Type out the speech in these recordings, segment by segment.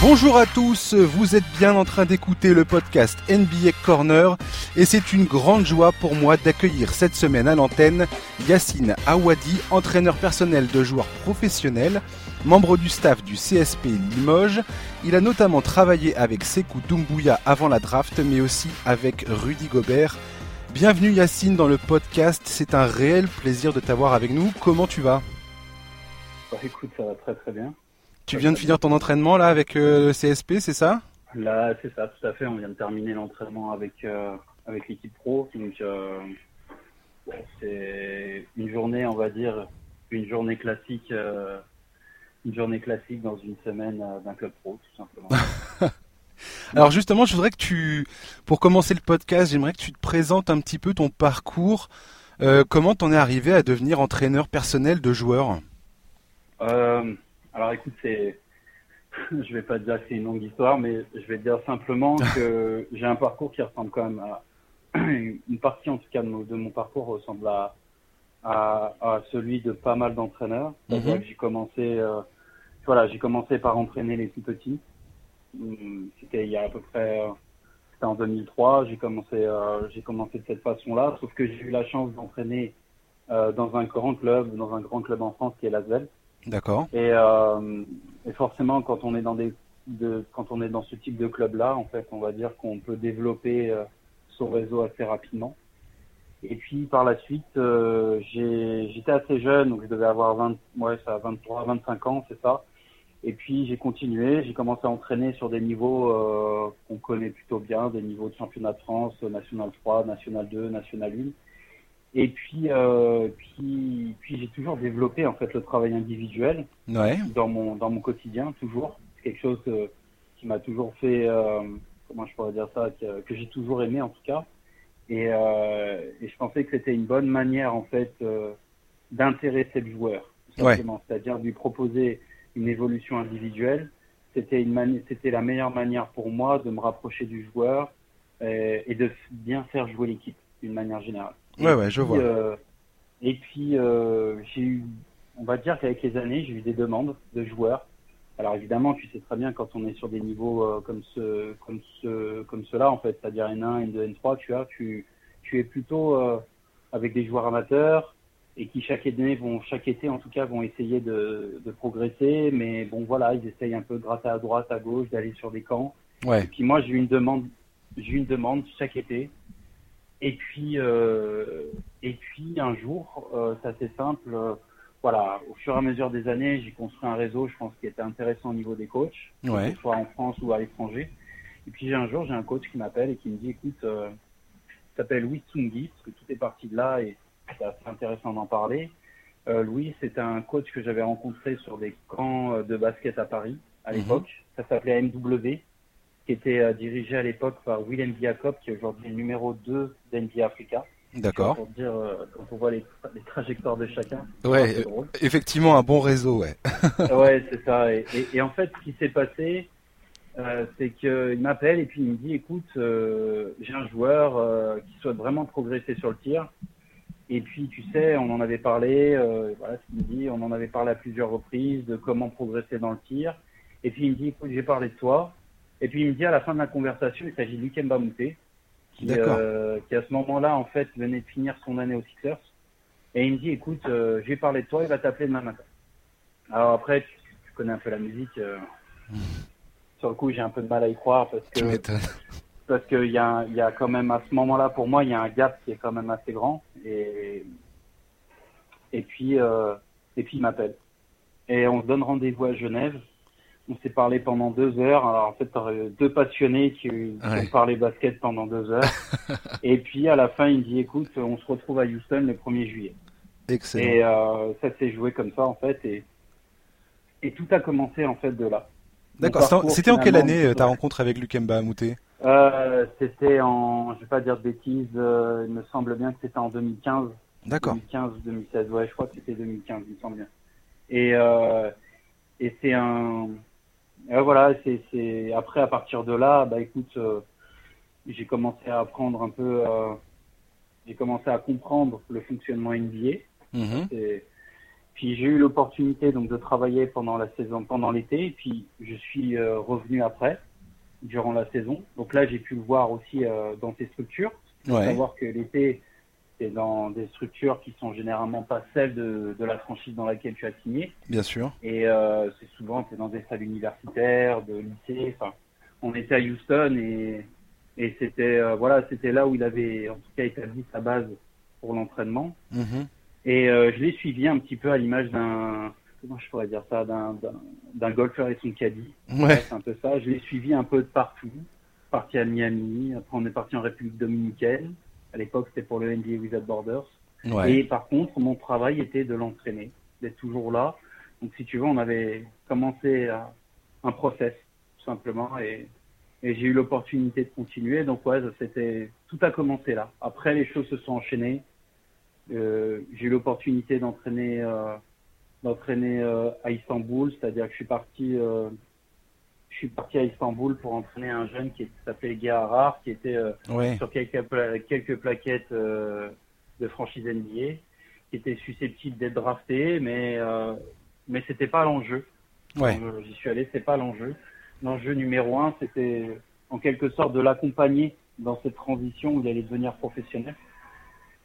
Bonjour à tous, vous êtes bien en train d'écouter le podcast NBA Corner et c'est une grande joie pour moi d'accueillir cette semaine à l'antenne Yacine Awadi, entraîneur personnel de joueurs professionnels, membre du staff du CSP Limoges. Il a notamment travaillé avec Sekou Doumbouya avant la draft mais aussi avec Rudy Gobert. Bienvenue Yacine dans le podcast, c'est un réel plaisir de t'avoir avec nous. Comment tu vas? Bah, Écoute, ça va très très bien. Tu viens de finir ton entraînement là avec euh, le CSP, c'est ça? Là, c'est ça, tout à fait. On vient de terminer l'entraînement avec euh, avec l'équipe pro. Donc, euh, c'est une journée, on va dire, une journée classique, une journée classique dans une semaine d'un club pro, tout simplement. Alors justement, je voudrais que tu, pour commencer le podcast, j'aimerais que tu te présentes un petit peu ton parcours. comment t'en es arrivé à devenir entraîneur personnel de joueurs? Alors écoute, c'est, je vais pas dire que c'est une longue histoire, mais je vais dire simplement que j'ai un parcours qui ressemble quand même à une partie en tout cas de mon, parcours ressemble à, à, celui de pas mal d'entraîneurs. Mhm. J'ai commencé, euh, voilà, j'ai commencé par entraîner les tout petits. Hum, c'était il y a à peu près, c'était en 2003. J'ai commencé, euh, j'ai commencé de cette façon-là. Sauf que j'ai eu la chance d'entraîner euh, dans un grand club, dans un grand club en France qui est l'Asvel. D'accord. Et, euh, et, forcément, quand on est dans des, de, quand on est dans ce type de club-là, en fait, on va dire qu'on peut développer euh, son réseau assez rapidement. Et puis par la suite, euh, j'étais assez jeune, donc je devais avoir 20, ouais, ça 23, 25 ans, c'est ça. Et puis j'ai continué, j'ai commencé à entraîner sur des niveaux qu'on connaît plutôt bien, des niveaux de championnat de France, national 3, national 2, national 1. Et puis, euh, puis, puis j'ai toujours développé en fait le travail individuel ouais. dans mon dans mon quotidien toujours. C'est quelque chose euh, qui m'a toujours fait, euh, comment je pourrais dire ça, que, que j'ai toujours aimé en tout cas. Et, euh, et je pensais que c'était une bonne manière en fait euh, d'intéresser le joueur, simplement, c'est-à-dire de lui proposer une évolution individuelle. C'était une c'était la meilleure manière pour moi de me rapprocher du joueur et, et de bien faire jouer l'équipe d'une manière générale. Ouais, ouais, je vois. Euh, et puis, euh, j'ai eu, on va dire qu'avec les années, j'ai eu des demandes de joueurs. Alors évidemment, tu sais très bien quand on est sur des niveaux euh, comme ce, comme ce, comme cela en fait, c'est-à-dire N1, N2, N3, tu as, tu, tu es plutôt avec des joueurs amateurs et qui chaque année vont, chaque été en tout cas, vont essayer de, de progresser. Mais bon, voilà, ils essayent un peu de gratter à droite, à gauche, d'aller sur des camps. Ouais. Et puis moi, j'ai une demande, j'ai eu une demande chaque été et puis, euh, et puis un jour, euh, c'est assez simple. Euh, voilà, au fur et à mesure des années, j'ai construit un réseau, je pense, qui était intéressant au niveau des coachs, ouais. que ce soit en France ou à l'étranger. Et puis un jour, j'ai un coach qui m'appelle et qui me dit, écoute, s'appelle Louis Tsungi, parce que tout est parti de là et c'est assez intéressant d'en parler. Euh, Louis, c'est un coach que j'avais rencontré sur des camps de basket à Paris à mhm. l'époque. Ça s'appelait MW qui était euh, dirigé à l'époque par Willem Jacob, qui est aujourd'hui le numéro 2 d'NBA Africa. D'accord. Pour dire, euh, quand on voit les, les trajectoires de chacun. Ouais, effectivement, un bon réseau, ouais. ouais, c'est ça. Et, et, et, en fait, ce qui s'est passé, euh, c'est qu'il m'appelle et puis il me dit, écoute, euh, j'ai un joueur euh, qui souhaite vraiment progresser sur le tir. Et puis, tu sais, on en avait parlé, voilà ce qu'il me dit, on en avait parlé à plusieurs reprises de comment progresser dans le tir. Et puis, il me dit, écoute, j'ai parlé de toi. Et puis il me dit à la fin de la conversation, il s'agit de Lukemba Mouté, qui, euh, qui à ce moment-là, en fait, venait de finir son année aux Sixers. Et il me dit, écoute, euh, j'ai parlé de toi, il va t'appeler demain matin. Alors après, tu, tu, connais un peu la musique. Euh, mmh. Sur le coup, j'ai un peu de mal à y croire parce que parce qu'il y a il y a quand même à ce moment-là, pour moi, il y a un gap qui est quand même assez grand. Et et puis euh, et puis il m'appelle. Et on se donne rendez-vous à Genève on s'est parlé pendant deux heures. Alors en fait, deux passionnés qui, qui ouais. ont parlé basket pendant deux heures. et puis à la fin, il me dit écoute, on se retrouve à Houston le 1er juillet. Excellent. Et euh, ça s'est joué comme ça en fait. Et, et tout a commencé en fait de là. D'accord. C'était en quelle année euh, ta rencontre avec Lukemba Amouté euh, C'était en, je vais pas dire de bêtises, euh, il me semble bien que c'était en 2015. D'accord. 2015, 2016, ouais, je crois que c'était 2015, il me semble bien. Et, et c'est un, et voilà, c'est après à partir de là, bah écoute, euh, j'ai commencé à apprendre un peu, euh, j'ai commencé à comprendre le fonctionnement NBA. Mm -hmm. Et Puis j'ai eu l'opportunité donc de travailler pendant la saison, pendant l'été, et puis je suis euh, revenu après, durant la saison. Donc là, j'ai pu le voir aussi euh, dans tes structures. Faut savoir que l'été, c'est dans des structures qui sont généralement pas celles de, de, la franchise dans laquelle tu as signé. Bien sûr. Et euh, c'est souvent c'est dans des salles universitaires, de lycée. Enfin, on était à Houston et, et c'était euh, voilà, c'était là où il avait en tout cas établi sa base pour l'entraînement. Mm-hmm. Et euh, je l'ai suivi un petit peu à l'image d'un comment je pourrais dire ça, d'un golfeur et son caddie. Ouais. C'est un peu ça. Je l'ai suivi un peu de partout. Parti à Miami, après on est parti en République dominicaine. À l'époque, c'était pour le NBA Without Borders. Ouais. Et par contre, mon travail était de l'entraîner, d'être toujours là. Donc, si tu veux, on avait commencé un process, tout simplement, et, et j'ai eu l'opportunité de continuer. Donc, ouais, c'était tout a commencé là. Après, les choses se sont enchaînées. Euh, j'ai eu l'opportunité d'entraîner euh, d'entraîner euh, à Istanbul, c'est-à-dire que je suis parti euh, je suis parti à Istanbul pour entraîner un jeune qui s'appelait Harar, qui était euh, ouais. sur quelques, pla quelques plaquettes euh, de franchise NBA, qui était susceptible d'être drafté, mais euh, mais c'était pas l'enjeu. Ouais. J'y suis allé, c'est pas l'enjeu. L'enjeu numéro un, c'était en quelque sorte de l'accompagner dans cette transition où il allait devenir professionnel.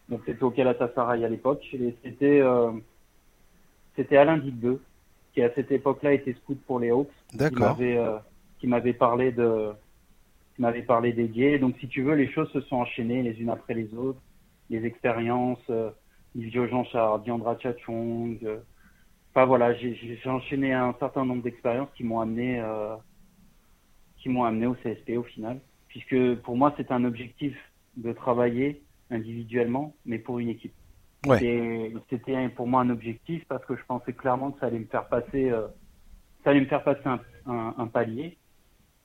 Donc c'était au Galatasaray à l'époque, et c'était euh, c'était Alain Digbeu qui à cette époque-là était scout pour les Hawks, qui D'accord. euh, qui m'avait parlé de qui m'avait parlé des gays. Donc si tu veux, les choses se sont enchaînées les unes après les autres, les expériences, euh, Livio Jean Chard, Diandra Chachong. euh, Enfin voilà, j'ai j'ai enchaîné un certain nombre d'expériences qui m'ont amené euh, qui m'ont amené au CSP au final, puisque pour moi c'est un objectif de travailler individuellement, mais pour une équipe. Ouais. C'était pour moi un objectif parce que je pensais clairement que ça allait me faire passer, euh, ça allait me faire passer un, un, un palier.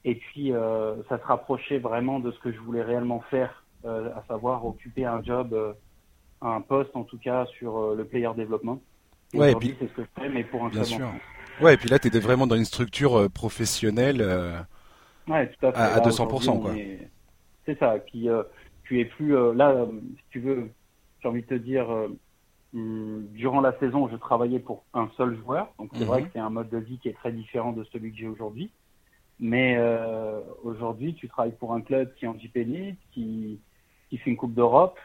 Et puis euh, ça se rapprochait vraiment de ce que je voulais réellement faire, euh, à savoir occuper un job, un poste en tout cas sur le player développement. Et Ouais, et puis- c'est ce que je fais, mais pour un Bien sûr. Ouais, et puis là, tu étais vraiment dans une structure professionnelle. Ouais, tout à fait. À- à Là, 200%, aujourd'hui, on quoi. est- C'est ça. Puis tu es plus là, si tu veux, j'ai envie de te dire, euh, hum, durant la saison, je travaillais pour un seul joueur. Donc c'est Mhm. vrai que c'est un mode de vie qui est très différent de celui que j'ai aujourd'hui. Mais euh, aujourd'hui, tu travailles pour un club qui est en JP qui qui fait une Coupe d'Europe,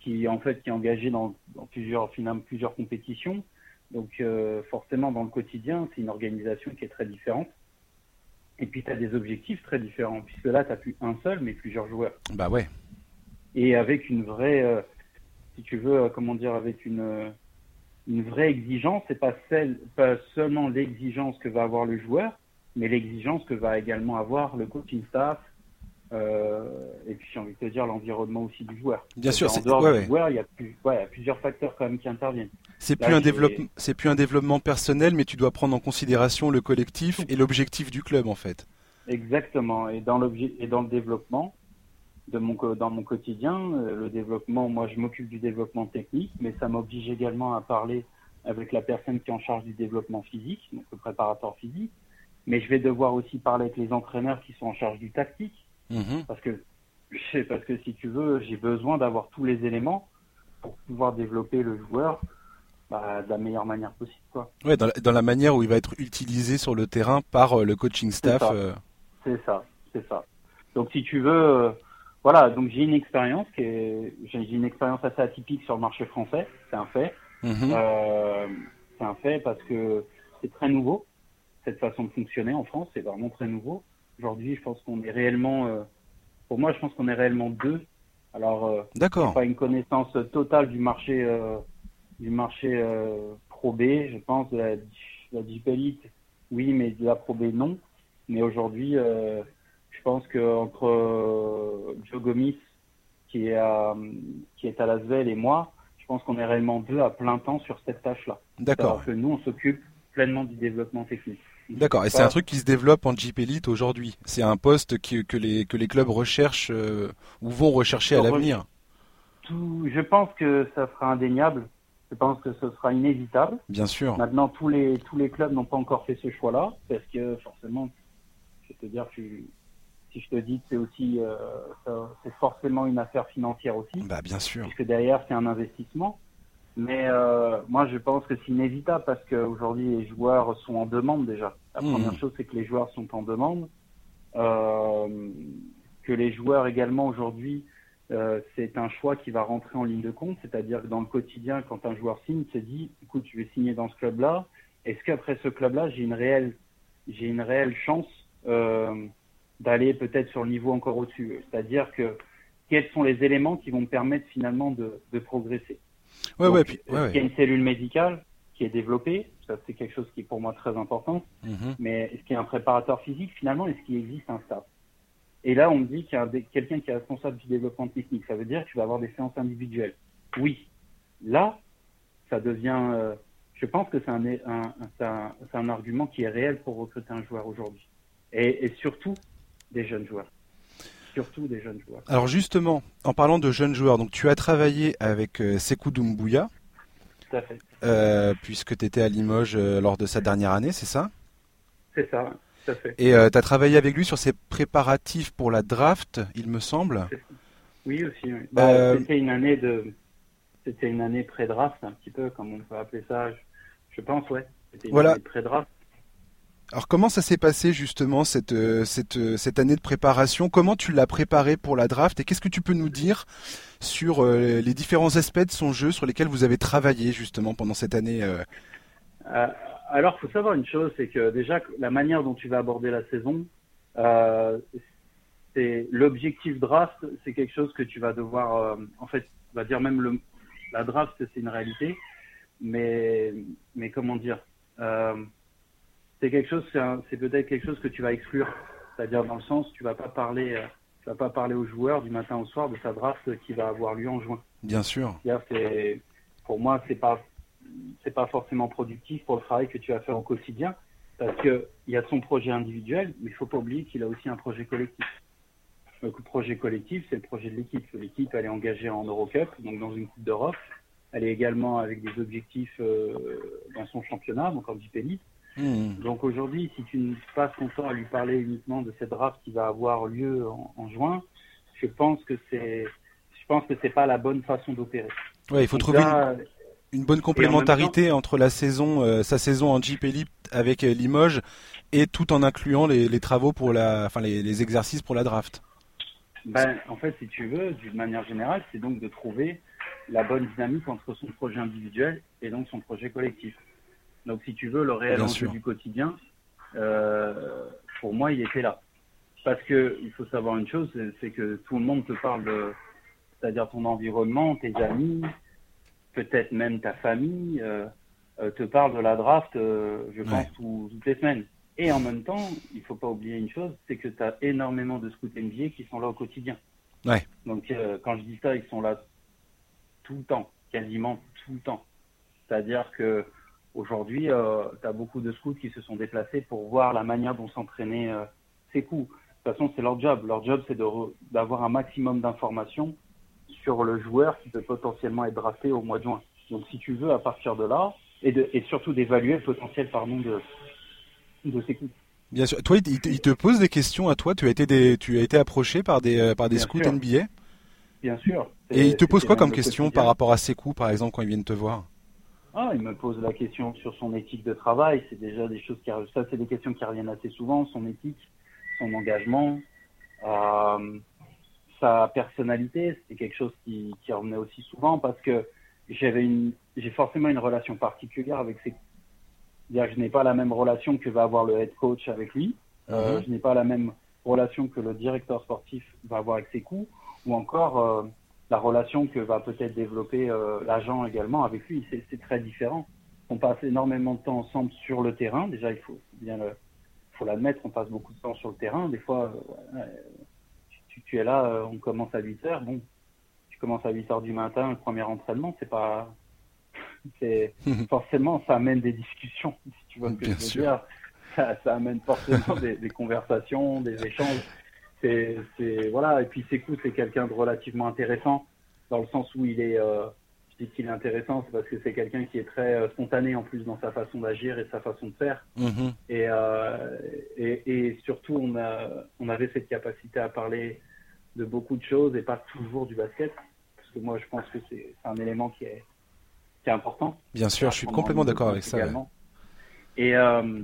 qui en fait qui est engagé dans, dans plusieurs finalement plusieurs compétitions. Donc euh, forcément dans le quotidien, c'est une organisation qui est très différente. Et puis tu as des objectifs très différents, puisque là, tu plus un seul, mais plusieurs joueurs. Bah ouais. Et avec une vraie, euh, si tu veux, euh, comment dire, avec une, euh, une vraie exigence, c'est pas celle, pas seulement l'exigence que va avoir le joueur, mais l'exigence que va également avoir le coaching staff, euh, et puis j'ai envie de te dire l'environnement aussi du joueur. Bien sûr, En c'est dehors ouais, du ouais. joueur, il y, a plus, ouais, il y a plusieurs facteurs quand même qui interviennent. C'est plus un développement, c'est plus un développement personnel, mais tu dois prendre en considération le collectif et l'objectif du club en fait. Exactement. Et dans l'objet et dans le développement de mon dans mon quotidien, euh, le développement, moi je m'occupe du développement technique, mais ça m'oblige également à parler avec la personne qui est en charge du développement physique, donc le préparateur physique. Mais je vais devoir aussi parler avec les entraîneurs qui sont en charge du tactique, Mhm. parce que parce que si tu veux, j'ai besoin d'avoir tous les éléments pour pouvoir développer le joueur bah, de la meilleure manière possible, quoi. Ouais, dans la, dans la manière où il va être utilisé sur le terrain par euh, le coaching staff. ça. euh, C'est ça, c'est ça. Donc si tu veux, voilà, donc j'ai une expérience qui est, j'ai une expérience assez atypique sur le marché français, c'est un fait. mhm. Euh, c'est un fait parce que c'est très nouveau cette façon de fonctionner en France, c'est vraiment très nouveau. Aujourd'hui, je pense qu'on est réellement, euh, pour moi, je pense qu'on est réellement deux. Alors, euh, D'accord. pas une connaissance totale du marché euh, du marché euh, Pro B, je pense de la, de la Jeep Elite, oui, mais de la Pro B non. Mais aujourd'hui, euh, je pense que entre euh, Joe Gomis qui est à qui est à Lasvel et moi, je pense qu'on est réellement deux à plein temps sur cette tâche-là. D'accord. Alors que nous, on s'occupe pleinement du développement technique. D'accord. Et c'est un truc qui se développe en Jeep Elite aujourd'hui. C'est un poste qui- que les que les clubs recherchent euh, ou vont rechercher à l'avenir. Tout, je pense que ça sera indéniable. Je pense que ce sera inévitable. Bien sûr. Maintenant, tous les tous les clubs n'ont pas encore fait ce choix-là parce que forcément, je te dire, tu, si je te dis que c'est aussi, euh, c'est forcément une affaire financière aussi, Bah bien sûr. puisque derrière c'est un investissement. Mais euh, moi, je pense que c'est inévitable parce qu'aujourd'hui, les joueurs sont en demande déjà. La Mhm. première chose, c'est que les joueurs sont en demande. Euh, que les joueurs également aujourd'hui, c'est un choix qui va rentrer en ligne de compte. C'est-à-dire que dans le quotidien, quand un joueur signe, il se dit, écoute, je vais signer dans ce club-là. Est-ce qu'après ce club-là, j'ai une réelle, j'ai une réelle chance euh, d'aller peut-être sur le niveau encore au-dessus C'est-à-dire que quels sont les éléments qui vont me permettre finalement de, de progresser Ouais, donc, ouais, puis, ouais, qu'il y a une cellule médicale qui est développée Ça, c'est quelque chose qui est pour moi très important. Mhm. Mais est-ce qu'il y a un préparateur physique? Finalement, est-ce qu'il existe un staff? Et là, on me dit qu'il y a quelqu'un qui est responsable du développement technique. Ça veut dire que tu vas avoir des séances individuelles. Oui. Là, ça devient. euh, je pense que c'est un, un, un- argument qui est réel pour recruter un joueur aujourd'hui. Et, et surtout, des jeunes joueurs. Surtout des jeunes joueurs. Alors justement, en parlant de jeunes joueurs, donc tu as travaillé avec euh, Sekou Doumbouya, Tout à fait. euh, puisque tu étais à Limoges euh, lors de sa dernière année, c'est ça? C'est ça. Tout à fait. Et tu as travaillé avec lui sur ses préparatifs pour la draft, il me semble. Oui, aussi. oui. Bah, Euh, C'était une année de, c'était une année pré-draft, un petit peu, comme on peut appeler ça. Je, je pense, ouais. C'était une Voilà. année pré-draft. Alors comment ça s'est passé justement cette, euh, cette, euh, cette année de préparation? Comment tu l'as préparé pour la draft? Et qu'est-ce que tu peux nous dire sur euh, les différents aspects de son jeu sur lesquels vous avez travaillé justement pendant cette année alors, faut savoir une chose, c'est que déjà la manière dont tu vas aborder la saison, c'est l'objectif draft, c'est quelque chose que tu vas devoir, en fait, on va dire même le, la draft, c'est une réalité, mais, mais comment dire, c'est quelque chose, c'est peut-être quelque chose que tu vas exclure, c'est-à-dire dans le sens, tu vas pas parler, euh, tu vas pas parler aux joueurs du matin au soir de sa draft qui va avoir lieu en juin. Bien sûr. C'est- pour moi, c'est pas c'est pas forcément productif pour le travail que tu vas faire au quotidien, parce que il y a son projet individuel, mais il faut pas oublier qu'il a aussi un projet collectif. Le projet collectif, c'est le projet de l'équipe. L'équipe, elle est engagée en Eurocup, donc dans une Coupe d'Europe. Elle est également avec des objectifs euh, dans son championnat, donc en Jeep Elite. Mhm. Donc aujourd'hui, si tu ne passes ton temps à lui parler uniquement de cette draft qui va avoir lieu en, en juin, je pense que c'est, je pense que c'est pas la bonne façon d'opérer. Ouais, il faut Donc trouver là, une, une bonne complémentarité entre la saison, euh, sa saison en Jeep Elite avec euh, Limoges et tout en incluant les, les travaux pour la, enfin les, les exercices pour la draft. Ben, en fait, si tu veux, d'une manière générale, c'est donc de trouver la bonne dynamique entre son projet individuel et donc son projet collectif. Donc, si tu veux, le réel Bien enjeu sûr. du quotidien, euh, pour moi, il était là. Parce que il faut savoir une chose, c'est- que tout le monde te parle de, c'est-à-dire ton environnement, tes amis, peut-être même ta famille, euh, euh, te parle de la draft, euh, je pense, tout- toutes les semaines. Et en même temps, il faut pas oublier une chose, c'est que tu as énormément de scouts NBA qui sont là au quotidien. Ouais. Donc quand je dis ça, ils sont là tout le temps, quasiment tout le temps. C'est-à-dire que aujourd'hui, tu as beaucoup de scouts qui se sont déplacés pour voir la manière dont s'entraînaient euh, ces coups. De toute façon, c'est leur job. Leur job, c'est d'avoir un maximum d'informations sur le joueur qui peut potentiellement être drafté au mois de juin. Donc si tu veux, à partir de là, et, de, et surtout d'évaluer le potentiel pardon, de, de ces coups. Bien sûr. Toi, il, te- il te pose des questions à toi. Tu as été, des, tu as été approché par des, euh, par des Bien scouts sûr. NBA. Bien sûr. Et il te pose C'était quoi comme question par rapport à ses coups, par exemple, quand ils viennent te voir? Ah, il me pose la question sur son éthique de travail. C'est déjà des choses qui. Ça, c'est des questions qui reviennent assez souvent. Son éthique, son engagement, euh, sa personnalité. C'est quelque chose qui, qui revenait aussi souvent parce que j'avais une, j'ai forcément une relation particulière avec ses. C'est-à-dire que je n'ai pas la même relation que va avoir le head coach avec lui. Euh, Mhm. je n'ai pas la même relation que le directeur sportif va avoir avec ses coups, ou encore euh, la relation que va peut-être développer euh, l'agent également avec lui. C'est très différent. On passe énormément de temps ensemble sur le terrain. Déjà, il faut bien le, faut l'admettre, on passe beaucoup de temps sur le terrain. Des fois, euh, tu, tu es là, euh, on commence à 8 heures. Bon, tu commences à 8 heures du matin, le premier entraînement, c'est pas, c'est forcément, ça amène des discussions, si tu vois ce que Bien je veux sûr. dire. Ça, ça amène forcément des, des conversations, des échanges. C'est, voilà. Et puis Sekou, c'est quelqu'un de relativement intéressant dans le sens où il est. Euh, je dis qu'il est intéressant, c'est parce que c'est quelqu'un qui est très euh, spontané en plus dans sa façon d'agir et sa façon de faire. Mhm. Et, euh, et, et surtout, on, a, on avait cette capacité à parler de beaucoup de choses et pas toujours du basket. Parce que moi, je pense que c'est un élément qui est, qui est important. Bien sûr, je suis complètement d'accord avec ça. Et, euh,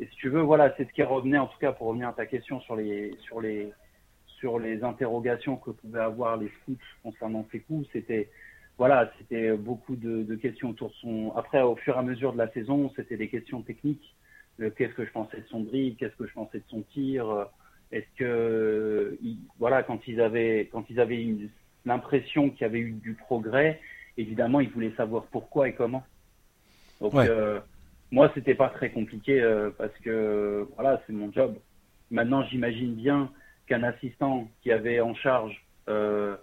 et, si tu veux, voilà, c'est ce qui revenait, en tout cas, pour revenir à ta question sur les, sur les, sur les interrogations que pouvaient avoir les scouts concernant ces coups, c'était, voilà, c'était beaucoup de, de, questions autour de son. Après, au fur et à mesure de la saison, c'était des questions techniques. Qu'est-ce que je pensais de son dribble Qu'est-ce que je pensais de son tir Est-ce que, voilà, quand ils avaient, quand ils avaient l'impression qu'il y avait eu du progrès, évidemment, ils voulaient savoir pourquoi et comment. Donc, euh, moi, c'était pas très compliqué euh, parce que voilà, c'est mon job. Maintenant, j'imagine bien qu'un assistant qui avait en charge euh,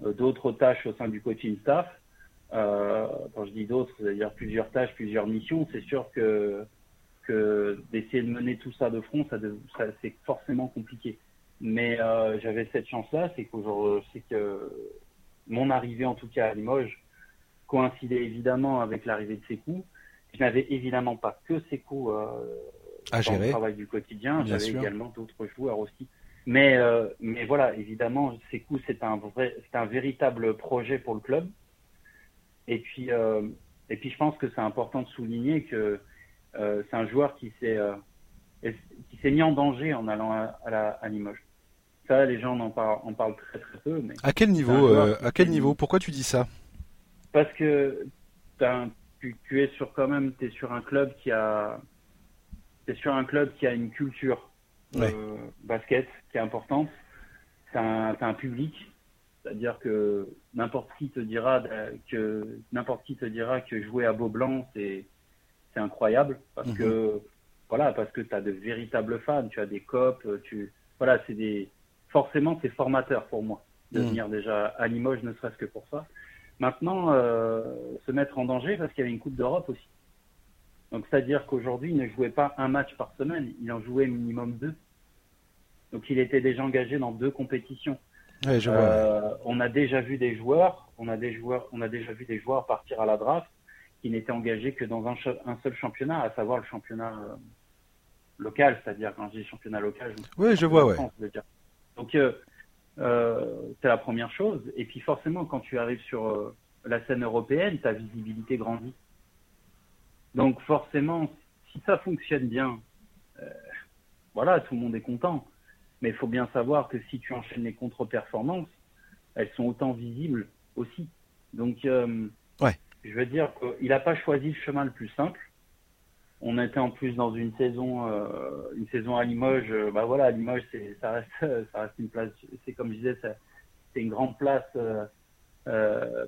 d'autres tâches au sein du coaching staff, euh, quand je dis d'autres, c'est-à-dire plusieurs tâches, plusieurs missions, c'est sûr que, d'essayer de mener tout ça de front, ça, c'est forcément compliqué. Mais j'avais cette chance-là, c'est qu'aujourd'hui, que mon arrivée en tout cas à Limoges coïncidait évidemment avec l'arrivée de Sekou. Je n'avais évidemment pas que Sekou euh, à dans le travail du quotidien, j'avais également d'autres joueurs aussi. Mais, euh, mais voilà, évidemment, Sekou, c'est un vrai, c'est un véritable projet pour le club. Et puis, euh, et puis je pense que c'est important de souligner que euh, c'est un joueur qui s'est, euh, qui s'est mis en danger en allant à, à, la, à Limoges. Ça, les gens en parlent, en parlent très très peu. Mais à quel niveau euh, À quel niveau? Pourquoi tu dis ça? Parce que tu, tu, es sur quand même, es sur un club qui a, es sur un club qui a une culture ouais. basket qui est importante. C'est un, un, public, c'est-à-dire que n'importe qui te dira que n'importe qui te dira que jouer à Beaublanc c'est c'est incroyable parce Mhm. que voilà parce que tu as de véritables fans, tu as des copes, tu voilà c'est des forcément c'est formateur pour moi de Mhm. venir déjà à Limoges ne serait-ce que pour ça. Maintenant euh, se mettre en danger parce qu'il y avait une coupe d'Europe aussi. Donc c'est-à-dire qu'aujourd'hui il ne jouait pas un match par semaine, il en jouait minimum deux. Donc il était déjà engagé dans deux compétitions. Ouais, je vois. Euh, on a déjà vu des joueurs, on a des joueurs, on a déjà vu des joueurs partir à la draft qui n'étaient engagés que dans un, un, seul championnat, à savoir le championnat euh, local, c'est-à-dire quand je dis championnat local, je oui, je vois, ouais. France, Donc c'est la première chose. Et puis forcément, quand tu arrives sur euh, la scène européenne, ta visibilité grandit. Donc forcément, si ça fonctionne bien, euh, voilà, tout le monde est content. Mais il faut bien savoir que si tu enchaînes les contre-performances, elles sont autant visibles aussi. Donc, euh, ouais. je veux dire qu'il n'a pas choisi le chemin le plus simple. On était en plus dans une saison, euh, une saison à Limoges. Euh, bah voilà, Limoges, c'est, ça reste, une place. C'est comme je disais, c'est une grande place euh,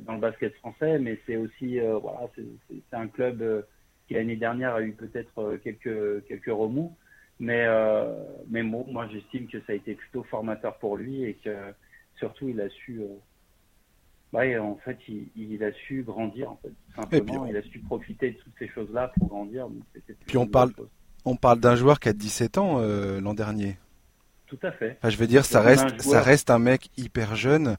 dans le basket français, mais c'est aussi, voilà, c'est un club qui l'année dernière a eu peut-être quelques remous. Mais, mais moi, j'estime que ça a été plutôt formateur pour lui et que surtout, il a su. Ouais, en fait, il, il, a su grandir, en fait, simplement. Il a su profiter de toutes ces choses-là pour grandir. Donc puis on parle, on parle d'un joueur qui a 17 ans euh, l'an dernier. Tout à fait. Enfin, je veux dire, ça reste, ça reste un mec hyper jeune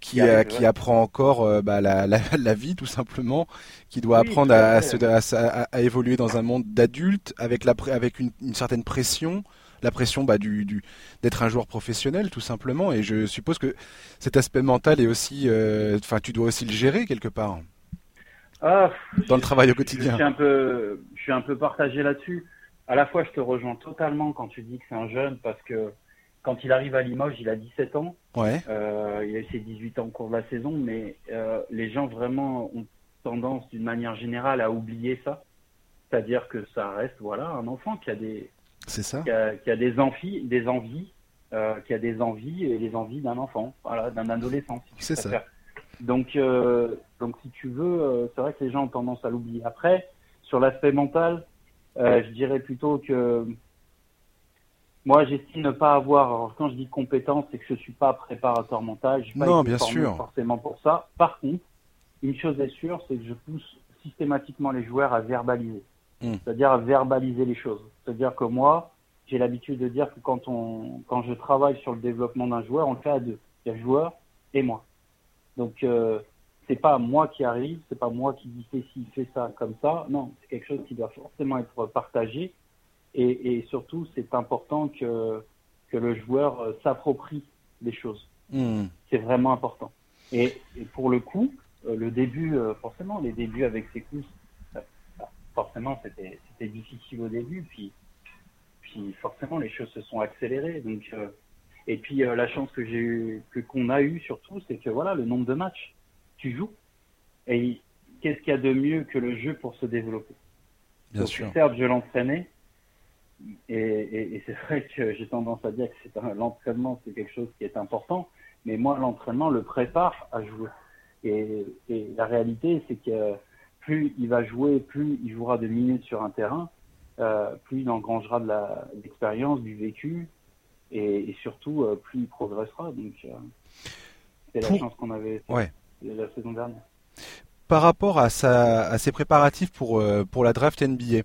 qui, a, qui apprend encore euh, bah, la, la, la, vie tout simplement, qui doit oui, apprendre à, à, se, à, à, évoluer dans un monde d'adultes avec, la, avec une, une, certaine pression, la pression bah, du, du, d'être un joueur professionnel tout simplement. Et je suppose que cet aspect mental est aussi, enfin, euh, tu dois aussi le gérer quelque part. Ah, dans le travail au quotidien. Je suis un peu, je suis un peu partagé là-dessus. À la fois, je te rejoins totalement quand tu dis que c'est un jeune parce que quand il arrive à Limoges, il a 17 ans. Ouais. Euh, il a eu ses 18 ans au cours de la saison, mais euh, les gens vraiment ont tendance, d'une manière générale, à oublier ça. C'est-à-dire que ça reste, voilà, un enfant qui a des, c'est ça, qui a, qui a, des envies, des envies, euh, qui a des envies et les envies d'un enfant, voilà, d'un adolescent. Si c'est ça. Donc, euh, donc si tu veux, euh, c'est vrai que les gens ont tendance à l'oublier. Après, sur l'aspect mental, je dirais plutôt que moi, j'estime ne pas avoir. Alors, quand je dis compétence, c'est que je suis pas préparateur mental. Je suis pas bien sûr. Forcément pour ça. Par contre, une chose est sûre, c'est que je pousse systématiquement les joueurs à verbaliser. Mm. C'est-à-dire à verbaliser les choses. C'est-à-dire que moi, j'ai l'habitude de dire que quand on, quand je travaille sur le développement d'un joueur, on le fait à deux. Il y a le joueur et moi. Donc, euh, c'est pas moi qui arrive, c'est pas moi qui dis fais ci, fais ça comme ça. Non, c'est quelque chose qui doit forcément être partagé. Et, et surtout, c'est important que, que le joueur s'approprie les choses. Mm. C'est vraiment important. Et, et, pour le coup, le début, forcément, les débuts avec ses coups, forcément, c'était difficile au début, puis, puis forcément, les choses se sont accélérées. Donc, et puis la chance que j'ai eu, que qu'on a eu surtout, c'est que voilà, le nombre de matchs, tu joues, et qu'est-ce qu'il y a de mieux que le jeu pour se développer? Bien sûr. Certes, je l'entraînais, et, c'est vrai que j'ai tendance à dire que l'entraînement, c'est quelque chose qui est important, mais moi, l'entraînement le prépare à jouer. Et, la réalité, c'est que plus il va jouer, plus il jouera de minutes sur un terrain, euh, plus il engrangera de l'expérience, du vécu, et, surtout, euh, plus il progressera. Donc, euh, c'est la chance qu'on avait la saison dernière. Par rapport à, sa, à ses préparatifs pour, euh, pour la draft NBA,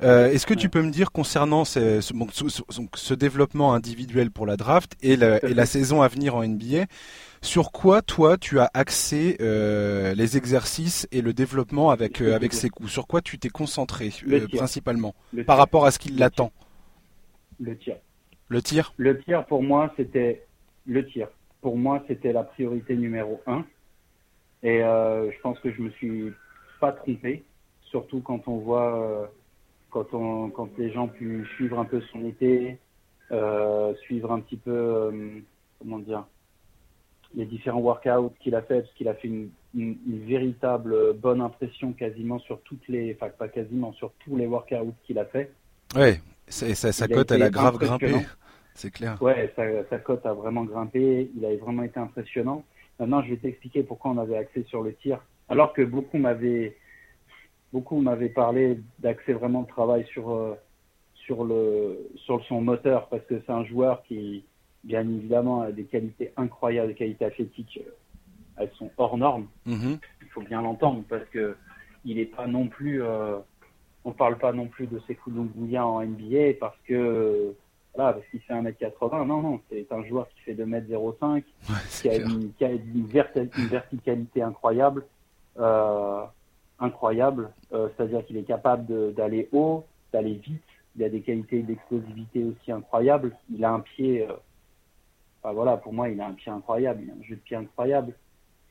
est-ce que tu peux me dire concernant ce, ce, développement individuel pour la draft et la, et la, saison à venir en NBA, sur quoi toi tu as axé euh, les exercices et le développement avec, avec ces coups? Sur quoi tu t'es concentré principalement? Par rapport à ce qui l'attend. Le tir. Le tir? Le tir pour moi c'était le tir. Pour moi c'était la priorité numéro un. Et euh, je pense que je me suis pas trompé, surtout quand on voit, euh, quand, on, quand les gens pu suivre un peu son été, euh, suivre un petit peu, euh, comment dire, les différents workouts qu'il a fait, parce qu'il a fait une, une, véritable bonne impression quasiment sur toutes les, enfin pas quasiment, sur tous les workouts qu'il a fait. Ouais, sa, sa cote, elle a grave grimpé, c'est clair. Ouais, sa, sa cote a vraiment grimpé, il a vraiment été impressionnant. Maintenant, je vais t'expliquer pourquoi on avait axé sur le tir. Alors que beaucoup m'avaient beaucoup m'avaient parlé d'axer vraiment le travail sur euh, sur le sur son moteur parce que c'est un joueur qui bien évidemment a des qualités incroyables, des qualités athlétiques, euh, elles sont hors normes. Mm-hmm. Il faut bien l'entendre parce que il est pas non plus euh, on parle pas non plus de ses coups de en NBA parce que voilà, parce qu'il fait 1m80. Non, non, c'est un joueur qui fait 2m05, qui, a une, qui, a une, verticalité incroyable. Euh, incroyable. Euh, C'est-à-dire qu'il est capable d'aller haut, d'aller vite. Il a des qualités d'explosivité aussi incroyables. Il a un pied. Euh, enfin, voilà, pour moi, il a un pied incroyable. Il a un jeu de pied incroyable.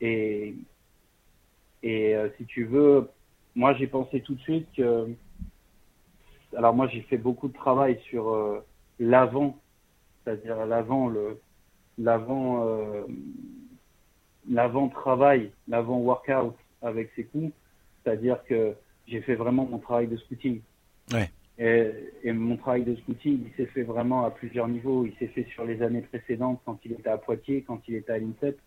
Et, et euh, si tu veux, moi, j'ai pensé tout de suite que. Alors, moi, j'ai fait beaucoup de travail sur euh, l'avant, c'est-à-dire l'avant le l'avant euh, l'avant travail, l'avant workout avec ses coups, c'est-à-dire que j'ai fait vraiment mon travail de scouting. Ouais. Et, mon travail de scouting, il s'est fait vraiment à plusieurs niveaux. Il s'est fait sur les années précédentes, quand il était à Poitiers, quand il était à l'INSEP.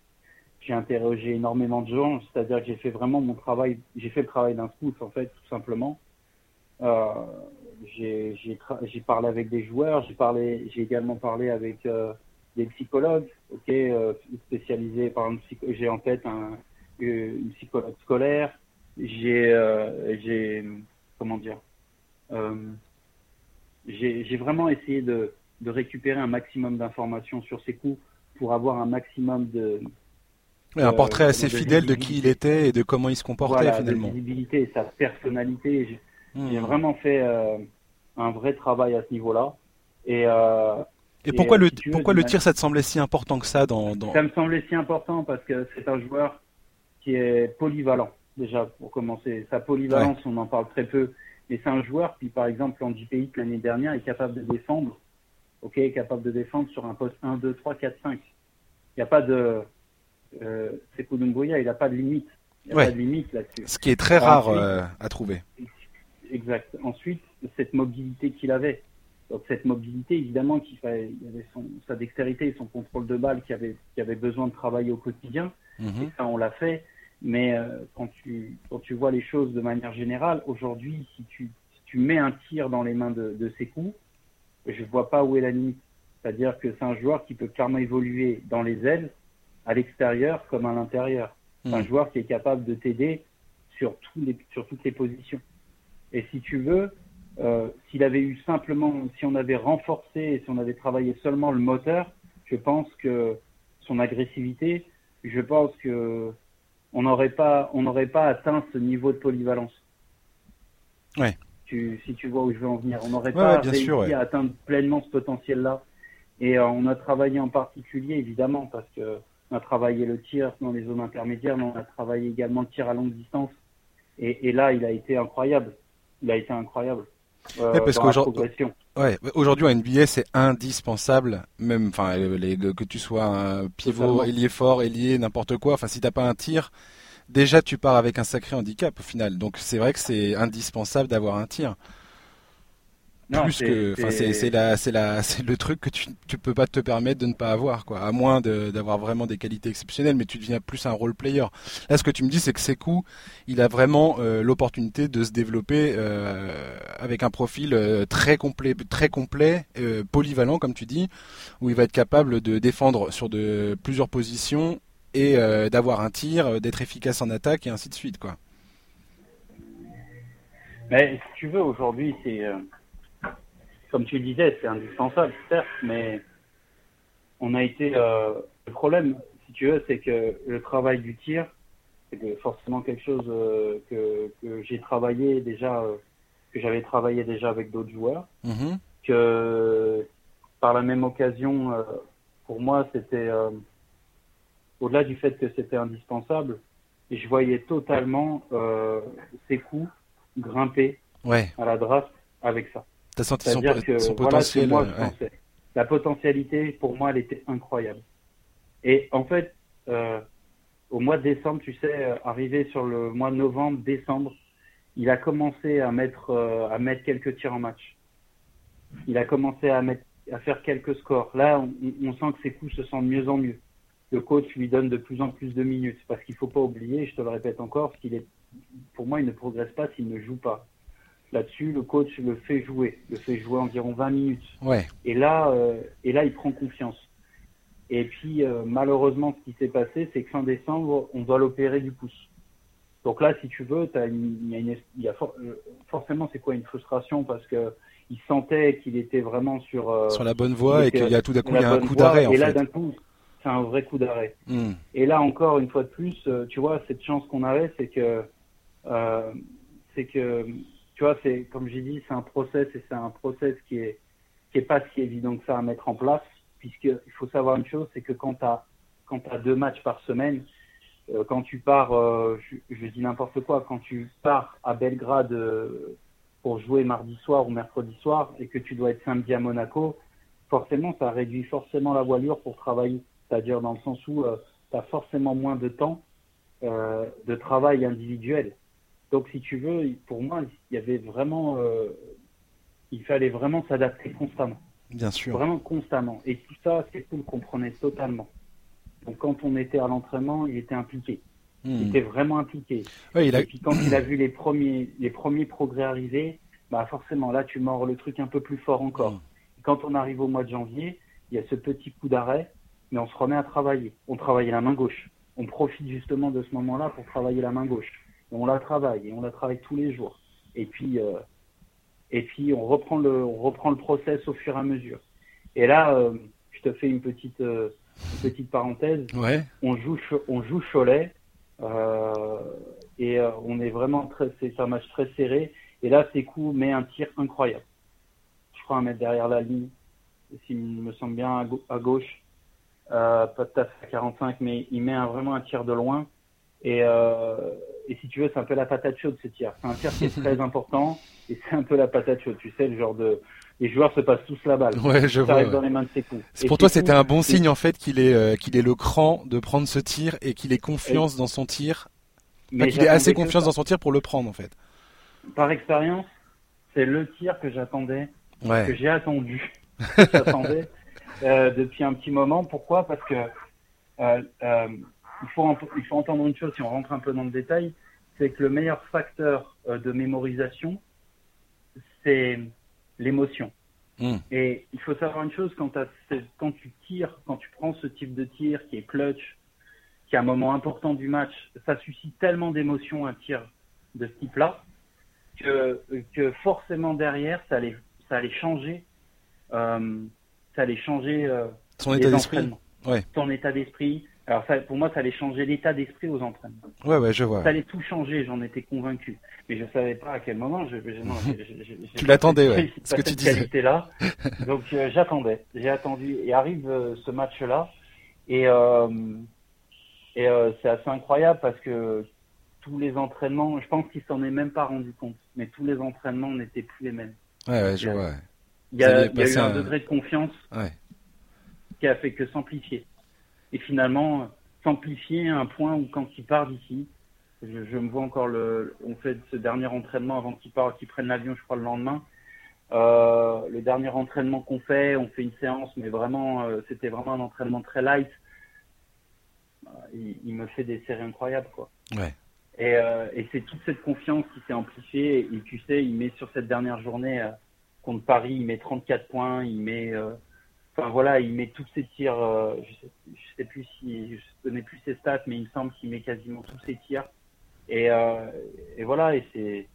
J'ai interrogé énormément de gens, c'est-à-dire que j'ai fait vraiment mon travail, j'ai fait le travail d'un scout en fait, tout simplement. Euh, j'ai parlé avec des joueurs, j'ai également parlé avec euh, des psychologues, ok, euh, spécialisés. Par exemple, j'ai en tête un, une psychologue scolaire. J'ai, comment dire, j'ai vraiment essayé de, de récupérer un maximum d'informations sur ses coups pour avoir un maximum de un portrait assez fidèle de qui il était et de comment il se comportait voilà, finalement. Sa visibilité, sa personnalité. J'ai hmm. vraiment fait euh, un vrai travail à ce niveau-là. Et, euh, et, pourquoi, le, pourquoi le tir, ça te semblait si important que ça dans, dans... Ça me semblait si important parce que c'est un joueur qui est polyvalent, déjà, pour commencer. Sa polyvalence, on en parle très peu. Mais c'est un joueur qui, par exemple, en JPI l'année dernière, est capable de défendre, ok, est capable de défendre sur un poste 1, 2, 3, 4, 5. Il n'y a pas de. Euh, c'est il n'a pas de limite. Il a pas de limite là-dessus. Ce qui est très rare euh, à trouver exact. Ensuite, cette mobilité qu'il avait. Donc cette mobilité, évidemment, qu'il fallait, il avait son, sa dextérité et son contrôle de balle qui avait, qui avait besoin de travailler au quotidien. Mhm. Et ça, on l'a fait. Mais euh, quand tu quand tu vois les choses de manière générale, aujourd'hui, si tu si tu mets un tir dans les mains de, de ses coups, je vois pas où est la limite. C'est-à-dire que c'est un joueur qui peut clairement évoluer dans les ailes, à l'extérieur comme à l'intérieur. C'est un mhm. joueur qui est capable de t'aider sur tous les sur toutes les positions. Et si tu veux, euh, s'il avait eu simplement, si on avait renforcé et si on avait travaillé seulement le moteur, je pense que son agressivité, je pense que on n'aurait pas, on n'aurait pas atteint ce niveau de polyvalence. Ouais. Tu, si tu vois où je veux en venir, on n'aurait pas réussi à atteindre pleinement ce potentiel-là. Et euh, on a travaillé en particulier, évidemment, parce que on a travaillé le tir dans les zones intermédiaires, mais on a travaillé également le tir à longue distance. Et, et là, il a été incroyable. Il a été incroyable. Euh, ouais, parce qu'aujourd'hui, ouais, aujourd'hui en NBA, c'est indispensable, même, enfin, que tu sois un pivot, ailier fort, ailier, n'importe quoi. Enfin, si t'as pas un tir, déjà tu pars avec un sacré handicap au final. Donc c'est vrai que c'est indispensable d'avoir un tir plus que, enfin c'est c'est la c'est la c'est le truc que tu tu peux pas te permettre de ne pas avoir quoi, à moins d'avoir vraiment des qualités exceptionnelles, mais tu deviens plus un role player. Là, ce que tu me dis, c'est que Sekou, il a vraiment euh, l'opportunité de se développer euh, avec un profil euh, très complet, très complet, polyvalent comme tu dis, où il va être capable de défendre sur de plusieurs positions et d'avoir un tir, d'être efficace en attaque et ainsi de suite quoi. Mais si tu veux, aujourd'hui, c'est comme tu le disais, c'est indispensable, certes, mais on a été. Euh, le problème, si tu veux, c'est que le travail du tir, c'est forcément quelque chose euh, que, que j'ai travaillé déjà, euh, que j'avais travaillé déjà avec d'autres joueurs, mm-hmm. que par la même occasion, pour moi, c'était au-delà du fait que c'était indispensable, je voyais totalement ses coups grimper à la draft avec ça. T'as senti son, que, potentiel. La potentialité, pour moi, elle était incroyable. Et en fait, euh, au mois de décembre, tu sais, euh, arrivé sur le mois de novembre, décembre, il a commencé à mettre, euh, à mettre quelques tirs en match. Il a commencé à, mettre, à faire quelques scores. Là, on, on sent que ses coups se sentent de mieux en mieux. Le coach lui donne de plus en plus de minutes parce qu'il faut pas oublier, je te le répète encore, qu'il est, pour moi, il ne progresse pas s'il ne joue pas. Là-dessus, le coach le fait jouer, le fait jouer environ 20 minutes. Ouais. Et là, euh, et là, il prend confiance. Et puis, euh, malheureusement, ce qui s'est passé, c'est que fin décembre, on doit l'opérer du pouce. Donc là, si tu veux, as une, il y a, une, il y a euh, forcément, c'est quoi une frustration parce que il sentait qu'il était vraiment sur sur la bonne voie et qu'il y a tout d'un coup il y a un coup d'arrêt. Et là, d'un coup, c'est un vrai coup d'arrêt. Hmm. Et là, encore une fois de plus, tu vois, cette chance qu'on avait, c'est que c'est que tu vois, c'est comme j'ai dit, c'est un process et c'est un process qui est qui est pas si évident que ça à mettre en place, puisqu'il faut savoir une chose, c'est que quand tu as quand as deux matchs par semaine, euh, quand tu pars, euh, je, dis n'importe quoi, quand tu pars à Belgrade euh, pour jouer mardi soir ou mercredi soir et que tu dois être samedi à Monaco, forcément, ça réduit forcément la voilure pour travailler. C'est-à-dire dans le sens où tu as forcément moins de temps de travail individuel. Donc, si tu veux, pour moi, il y avait vraiment, euh, il fallait vraiment s'adapter constamment. Bien sûr. Vraiment constamment. Et tout ça, c'est tout le comprenait totalement. Donc, quand on était à l'entraînement, il était impliqué. Il hmm. était vraiment impliqué. il a... Et puis, quand il a vu les premiers, les premiers progrès arriver, bah, forcément, là, tu mords le truc un peu plus fort encore. Hmm. Quand on arrive au mois de janvier, il y a ce petit coup d'arrêt, mais on se remet à travailler. On travaillait la main gauche. On profite justement de ce moment-là pour travailler la main gauche on la travaille et on la travaille tous les jours. Et puis, euh, et puis on reprend le, on reprend le process au fur et à mesure. Et là, euh, je te fais une petite, euh, une petite parenthèse. Ouais. On joue, on joue Cholet et on est vraiment très, c'est un match très serré. Et là, Sekou met un tir incroyable. Je crois un mètre derrière la ligne, s'il me semble bien à, gauche. pas tout à fait à 45, mais il met un, vraiment un tir de loin. Et, euh, et si tu veux, c'est un peu la patate chaude ce tir. C'est un tir qui est très important et c'est un peu la patate chaude. Tu sais, le genre de les joueurs se passent tous la balle. Ouais, je vois. dans les mains de ses coups. Pour toi, c'était un bon signe en fait qu'il ait euh, qu'il ait le cran de prendre ce tir et qu'il ait confiance dans son tir. qu'il ait assez confiance dans son tir pour le prendre en fait. Par expérience, c'est le tir que j'attendais, que j'ai attendu, j'attendais euh, depuis un petit moment. Pourquoi? Parce que euh il faut, il faut entendre une chose, si on rentre un peu dans le détail, c'est que le meilleur facteur euh, de mémorisation, c'est l'émotion. Hmm. Et il faut savoir une chose, quand, quand tu tires, quand tu prends ce type de tir qui est clutch, qui est un moment important du match, ça suscite tellement d'émotions un tir de ce type-là, que, que forcément derrière, ça allait, ça allait changer, euh, ça allait changer euh, son état d'esprit. Ton état d'esprit, alors ça, pour moi, ça allait changer l'état d'esprit aux entraînements. Ouais, ouais, je vois. Ça allait tout changer, j'en étais convaincu. Mais je savais pas à quel moment. Je, tu l'attendais, ouais. Ce que tu disais. qualité là. Donc euh, j'attendais, j'ai attendu et arrive euh, ce match-là et euh, Et c'est assez incroyable parce que tous les entraînements, je pense qu'il s'en est même pas rendu compte, mais tous les entraînements n'étaient plus les mêmes. Ouais, ouais, je vois. Il y a, il y a eu un, degré de confiance qui a fait que s'amplifier. Et finalement, s'amplifier à un point où quand il part d'ici, je, je, me vois encore le, on fait ce dernier entraînement avant qu'il part, qu'il prenne l'avion, je crois le lendemain. Euh, le dernier entraînement qu'on fait, on fait une séance, mais vraiment, euh, c'était vraiment un entraînement très light. Euh, il, il, me fait des séries incroyables, quoi. Ouais. Et, euh, et c'est toute cette confiance qui s'est amplifiée. Et tu sais, il met sur cette dernière journée contre Paris, il met 34 points, il met, enfin voilà, il met tous ses tirs. je, sais, sais plus si, je connais plus ses stats, mais il me semble qu'il met quasiment tous ses tirs. Et, et voilà, et c'est,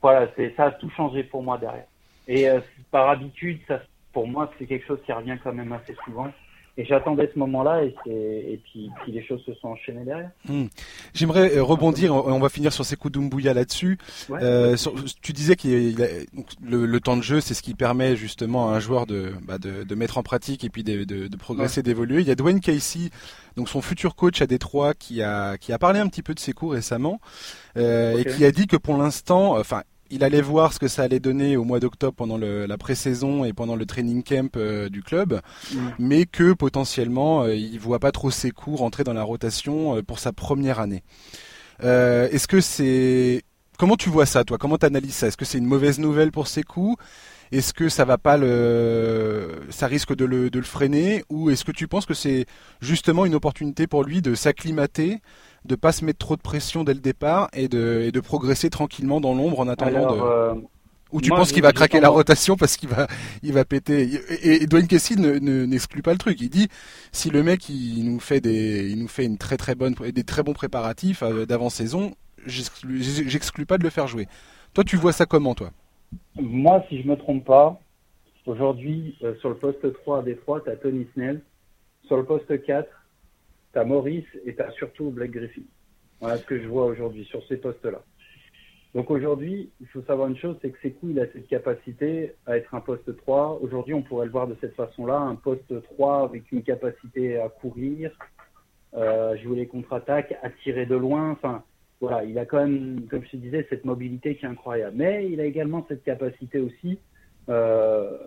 voilà, c'est ça a tout changé pour moi derrière. Et par habitude, ça, pour moi, c'est quelque chose qui revient quand même assez souvent. Et j'attendais ce moment-là et, et puis, puis, les choses se sont enchaînées derrière. Hmm. J'aimerais euh, rebondir, on va finir sur Sekou Doumbouya là-dessus. Ouais, euh, tu disais que le, le, temps de jeu, c'est ce qui permet justement à un joueur de, bah de, de, mettre en pratique et puis de, de progresser, ouais. d'évoluer. Il y a Dwayne Casey, donc son futur coach à Détroit, qui a, qui a parlé un petit peu de Sekou récemment euh, okay. et qui a dit que pour l'instant, enfin il allait voir ce que ça allait donner au mois d'octobre pendant le, la pré-saison et pendant le training camp euh, du club, mmh. mais que potentiellement euh, il voit pas trop ses coups rentrer dans la rotation euh, pour sa première année. Euh, Est-ce que c'est comment tu vois ça toi? Comment tu analyses ça? Est-ce que c'est une mauvaise nouvelle pour ses coups? Est-ce que ça va pas le, ça risque de le, de le freiner, ou est-ce que tu penses que c'est justement une opportunité pour lui de s'acclimater, de pas se mettre trop de pression dès le départ et de, et de progresser tranquillement dans l'ombre en attendant Alors, de. Euh, ou tu moi, penses qu'il va craquer la rotation parce qu'il va, il va péter. Et, et Dwayne Casey ne, n'exclut pas le truc. Il dit si le mec il nous fait des, il nous fait une très très bonne, des très bons préparatifs euh, d'avant saison, j'exclus pas de le faire jouer. Toi, tu vois ça comment, toi? Moi, si je me trompe pas, aujourd'hui euh, sur le poste 3 à Détroit, t'as Tony Snell. Sur le poste 4, t'as Maurice et t'as surtout Blake Griffin. Voilà ce que je vois aujourd'hui sur ces postes-là. Donc aujourd'hui, il faut savoir une chose, c'est que Sekou, il a cette capacité à être un poste 3. Aujourd'hui, on pourrait le voir de cette façon-là, un poste 3 avec une capacité à courir, euh, jouer les contre-attaques, à tirer de loin. Enfin, voilà, il a quand même, comme je te disais, cette mobilité qui est incroyable. Mais il a également cette capacité aussi euh,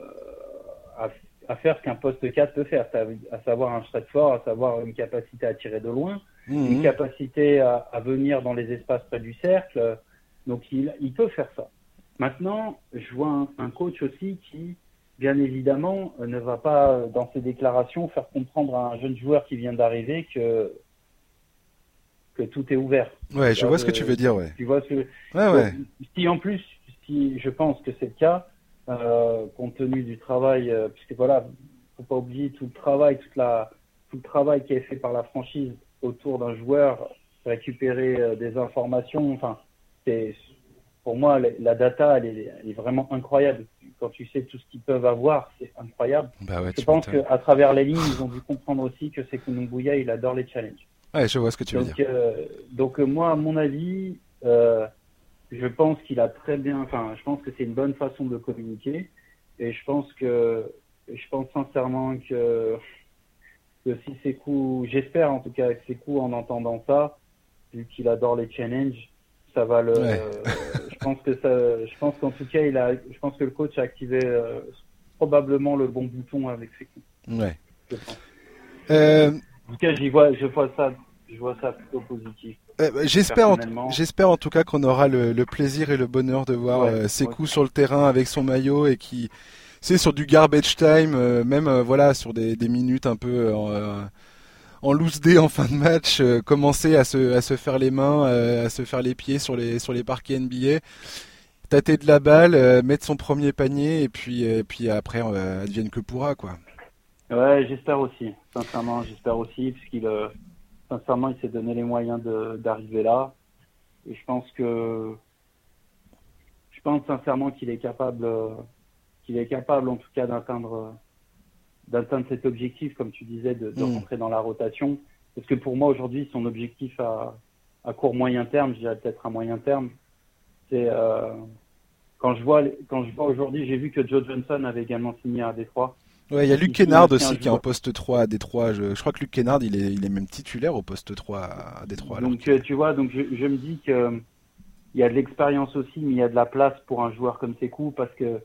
à, à, faire ce qu'un poste 4 peut faire, à savoir un stretch fort, à savoir une capacité à tirer de loin, mmh. une capacité à, à, venir dans les espaces près du cercle. Donc il, il peut faire ça. Maintenant, je vois un, un, coach aussi qui, bien évidemment, ne va pas dans ses déclarations faire comprendre à un jeune joueur qui vient d'arriver que que tout est ouvert. Ouais, je vois ce que tu veux dire, ouais. Tu vois ce que... Ouais, ouais. Si en plus, si je pense que c'est le cas, euh, compte tenu du travail, euh, puisque voilà, faut pas oublier tout le travail, toute la, tout le travail qui est fait par la franchise autour d'un joueur, récupérer euh, des informations, enfin, c'est, pour moi, la data, elle est, elle est, vraiment incroyable. Quand tu sais tout ce qu'ils peuvent avoir, c'est incroyable. Bah ouais, je pense qu'à travers les lignes, ils ont dû comprendre aussi que c'est Kununguya, il adore les challenges. Ouais, je vois ce que tu donc, veux dire. Euh, donc moi, à mon avis, euh, je pense qu'il a très bien, enfin, je pense que c'est une bonne façon de communiquer, et je pense que, je pense sincèrement que, que si c'est coups, j'espère en tout cas que c'est coups en entendant ça, vu qu'il adore les challenges, ça va le, ouais. euh, je pense que ça, je pense qu'en tout cas, il a, je pense que le coach a activé euh, probablement le bon bouton avec ses coups. Ouais. Euh... En tout cas, j'y vois, je vois ça, je vois ça plutôt positif. Euh, j'espère, en, j'espère en tout cas qu'on aura le, le, plaisir et le bonheur de voir ouais, euh, ses ouais. coups sur le terrain avec son maillot et qui, c'est sur du garbage time, euh, même euh, voilà sur des, des, minutes un peu euh, en loose day en fin de match, commencer à se, à se faire les mains, à se faire les pieds sur les, sur les parquets NBA, tâter de la balle, mettre son premier panier et puis, et puis après advienne que pourra quoi. Ouais, j'espère aussi. Sincèrement, j'espère aussi, puisqu'il, euh, sincèrement, il s'est donné les moyens d'arriver là. Et je pense que, je pense sincèrement qu'il est capable, qu'il est capable, en tout cas, d'atteindre, d'atteindre cet objectif, comme tu disais, de, de mmh. rentrer dans la rotation. Parce que pour moi, aujourd'hui, son objectif à, à court moyen terme, je dirais peut-être à moyen terme, c'est, euh, quand je vois, quand je vois aujourd'hui, j'ai vu que Joe Johnson avait également signé à Détroit. Ouais, il y a Luc Kennard aussi qui est en poste 3 à Détroit. Je, je crois que Luc Kennard, il est, il est même titulaire au poste 3 à Détroit. Donc, euh, tu vois, donc je, je me dis que il y a de l'expérience aussi, mais il y a de la place pour un joueur comme Sekou parce que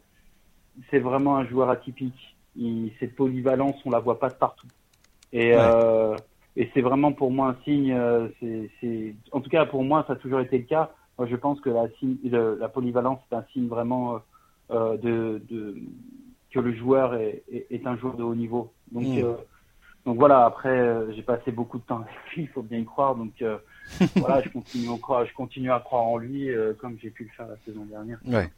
c'est vraiment un joueur atypique. Il, cette polyvalence, on la voit pas de partout. Et, euh, et c'est vraiment pour moi un signe. Euh, c'est, en tout cas, pour moi, ça a toujours été le cas. Moi, je pense que la, la polyvalence, c'est un signe vraiment euh, de, de, que le joueur est, est, un joueur de haut niveau. Donc, mmh. euh, donc voilà. Après, euh, j'ai passé beaucoup de temps avec lui. Il faut bien y croire. Donc voilà, je continue, je continue à croire en lui comme j'ai pu le faire la saison dernière. Ouais.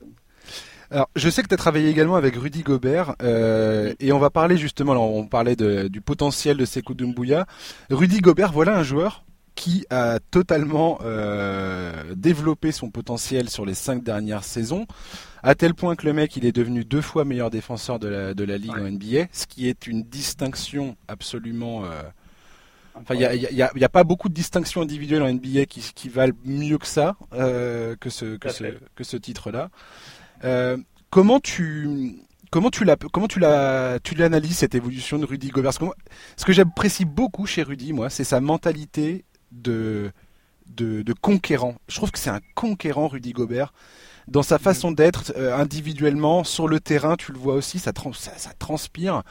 Alors, je sais que tu as travaillé également avec Rudy Gobert, euh, et on va parler justement, on parlait de, du potentiel de Sekou Doumbouya. Rudy Gobert, voilà un joueur qui a totalement euh, développé son potentiel sur les cinq dernières saisons, à tel point que le mec, il est devenu deux fois meilleur défenseur de la, de la ligue en NBA, ce qui est une distinction absolument... Euh, enfin, il n'y a, y a, y a, pas beaucoup de distinctions individuelles en NBA qui, qui valent mieux que ça, euh, que ce, que ce, que ce titre-là. Comment tu comment tu l'as comment tu l'as tu l'analyses cette évolution de Rudy Gobert? Ce que j'apprécie beaucoup chez Rudy, moi, c'est sa mentalité de, de, de conquérant. Je trouve que c'est un conquérant Rudy Gobert dans sa façon mm. d'être euh, individuellement sur le terrain. Tu le vois aussi, ça, ça, ça transpire.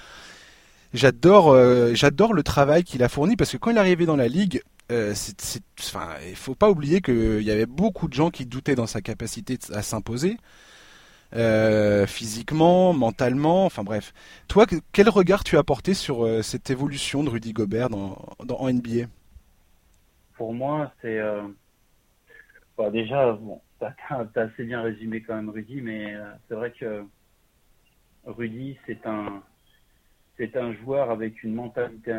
J'adore euh, j'adore le travail qu'il a fourni parce que quand il est arrivé dans la ligue, euh, c'est, enfin, il faut pas oublier qu'il y avait beaucoup de gens qui doutaient dans sa capacité à s'imposer. Euh, physiquement, mentalement, enfin bref. Toi, quel regard tu as porté sur euh, cette évolution de Rudy Gobert dans, dans, en NBA Pour moi, c'est euh, bah, déjà, bon, t'as as assez bien résumé quand même Rudy, mais c'est vrai que Rudy, c'est un, c'est un joueur avec une mentalité,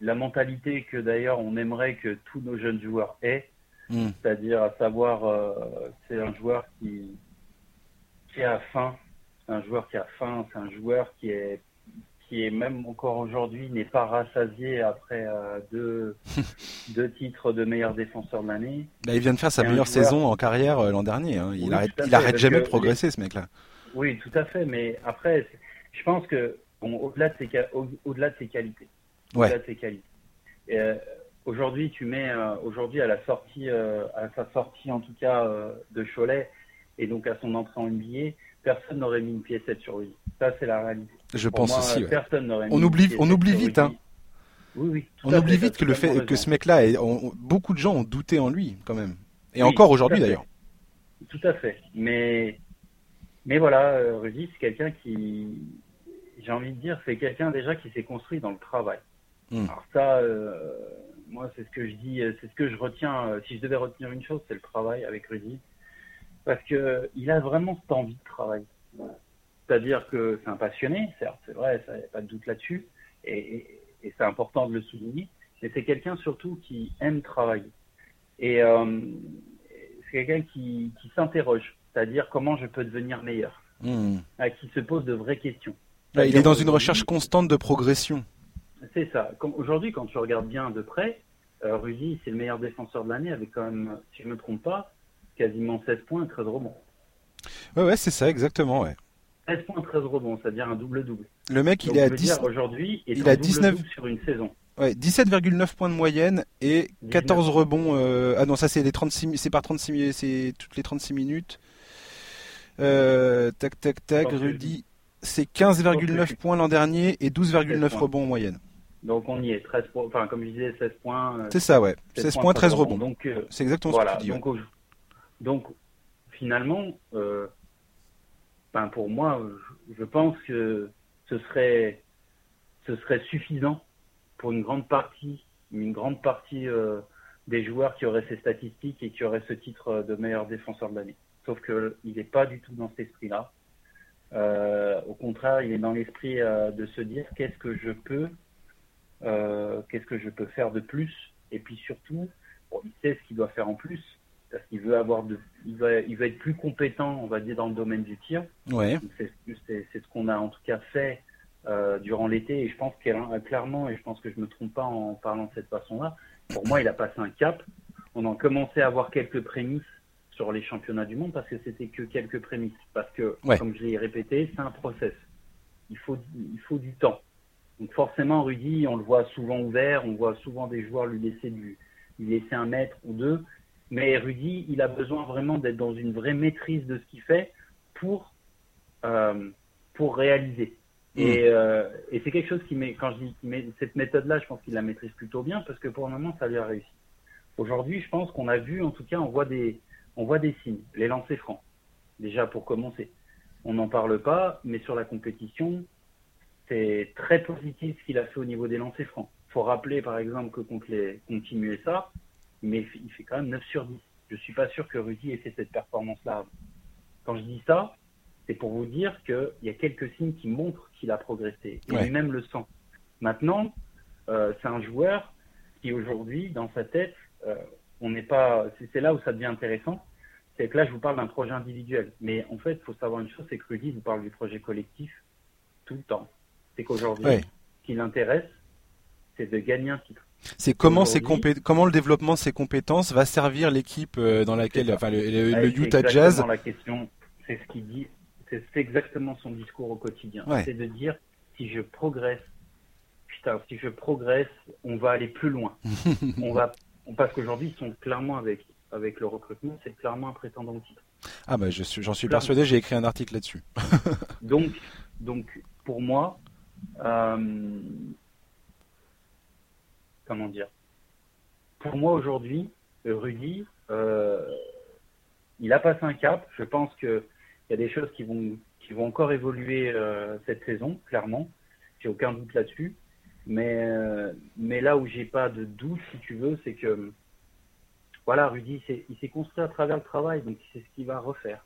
la mentalité que d'ailleurs on aimerait que tous nos jeunes joueurs aient. Hmm. C'est-à-dire, à savoir, c'est un joueur qui, qui a faim. C'est un joueur qui a faim. C'est un joueur qui est qui est même encore aujourd'hui n'est pas rassasié après euh, deux, deux titres de meilleur défenseur de l'année. Bah, il vient de faire sa meilleure saison en carrière euh, l'an dernier. Hein. Il, arrête, il arrête jamais de progresser ce mec-là. Oui, tout à fait. Mais après, je pense que bon, au-delà de ses au-delà de ses qualités, au-delà de ses qualités. Euh, aujourd'hui, tu mets aujourd'hui à la sortie, à sa sortie en tout cas de Cholet, et donc à son entrée en NBA, personne n'aurait mis une pièce sur lui. Ça, c'est la réalité. Je pense aussi. On oublie, on oublie vite, hein. Oui, oui. On oublie vite que le fait que ce mec-là, beaucoup de gens ont douté en lui, quand même. Et encore aujourd'hui, d'ailleurs. Tout à fait. Mais, mais voilà, euh, Rudy, c'est quelqu'un qui, j'ai envie de dire, c'est quelqu'un déjà qui s'est construit dans le travail. Hmm. Alors ça, euh, moi, c'est ce que je dis, c'est ce que je retiens. Euh, si je devais retenir une chose, c'est le travail avec Rudy parce que il a vraiment cette envie de travailler. C'est-à-dire que c'est un passionné, certes, c'est vrai, ça n'y a pas de doute là-dessus, et, et, c'est important de le souligner, mais c'est quelqu'un surtout qui aime travailler. Et euh, c'est quelqu'un qui, qui s'interroge, c'est-à-dire comment je peux devenir meilleur, hmm. qui se pose de vraies questions. il est dans une recherche constante de progression. C'est ça. Aujourd'hui, quand tu regardes bien de près, euh, Rudy, c'est le meilleur défenseur de l'année avec quand même, si je ne me trompe pas, quasiment 16 points, 13 rebonds. Ouais, ouais, c'est ça, exactement, ouais. 16 points, 13 rebonds, c'est-à-dire un double-double. Le mec, il est à 10... aujourd'hui, il a 19 sur une saison. Ouais, 17,9 points de moyenne et 14 rebonds. Euh... Ah non, ça c'est les 36, c'est par 36, c'est toutes les 36 minutes. Euh, tac, tac, tac. Rudy, c'est 15,9 points l'an dernier et 12,9 rebonds en moyenne. Donc on y est, 13 points, enfin comme je disais, 16 points. Euh, c'est ça, ouais. 16, points, 13 rebonds. Donc euh, c'est exactement ce que tu dis. Donc, donc finalement, euh, ben pour moi, je pense que ce serait, ce serait suffisant pour une grande partie, une grande partie euh, des joueurs qui auraient ces statistiques et qui auraient ce titre de meilleur défenseur de l'année. Sauf qu'il n'est pas du tout dans cet esprit-là. Euh, au contraire, il est dans l'esprit euh, de se dire qu'est-ce que je peux, euh, qu'est-ce que je peux faire de plus, et puis surtout, il sait ce qu'il doit faire en plus parce qu'il veut avoir de, il va, il va être plus compétent, on va dire, dans le domaine du tir. Ouais. C'est ce qu'on a en tout cas fait euh, durant l'été, et je pense qu'il clairement, et je pense que je me trompe pas en parlant de cette façon-là. Pour moi, il a passé un cap. On a commencé à avoir quelques prémices sur les championnats du monde parce que c'était que quelques prémices. Parce que, comme je l'ai répété, c'est un process. il faut, il faut du temps. Donc forcément, Rudy, on le voit souvent ouvert, on voit souvent des joueurs lui laisser, du, lui laisser un mètre ou deux. Mais Rudy, il a besoin vraiment d'être dans une vraie maîtrise de ce qu'il fait pour, euh, pour réaliser. Et, mm. euh, et c'est quelque chose qui met, quand je dis met, cette méthode-là, je pense qu'il la maîtrise plutôt bien parce que pour le moment, ça lui a réussi. Aujourd'hui, je pense qu'on a vu, en tout cas, on voit des, on voit des signes. Les lancers francs, déjà pour commencer. On n'en parle pas, mais sur la compétition, c'est très positif ce qu'il a fait au niveau des lancers francs. Il faut rappeler, par exemple, que contre les continuer ça, mais il fait quand même 9 sur 10. Je suis pas sûr que Rudy ait fait cette performance-là. Quand je dis ça, c'est pour vous dire qu'il y a quelques signes qui montrent qu'il a progressé. Et lui-même le sent. Maintenant, euh, c'est un joueur qui aujourd'hui, dans sa tête, euh, on n'est pas. C'est là où ça devient intéressant. C'est que là, je vous parle d'un projet individuel. Mais en fait, il faut savoir une chose, c'est que Rudy vous parle du projet collectif tout le temps. C'est qu'aujourd'hui, ce qui l'intéresse, c'est de gagner un titre. C'est comment, comment le développement de ses compétences va servir l'équipe euh, dans laquelle, enfin le, le, Utah Jazz. La question, c'est ce qu'il dit c'est exactement son discours au quotidien. C'est de dire si je progresse, putain, si je progresse, on va aller plus loin. on va, parce qu'aujourd'hui, ils sont clairement avec, avec le recrutement, c'est clairement un prétendant au titre. Ah bah j'en suis, suis persuadé, j'ai écrit un article là-dessus. donc, donc pour moi, euh, comment dire Pour moi aujourd'hui, Rudy, euh, il a passé un cap. Je pense que il y a des choses qui vont, qui vont encore évoluer euh, cette saison, clairement. J'ai aucun doute là-dessus. Mais, euh, mais là où j'ai pas de doute, si tu veux, c'est que voilà, Rudy, il s'est construit à travers le travail, donc c'est ce qu'il va refaire.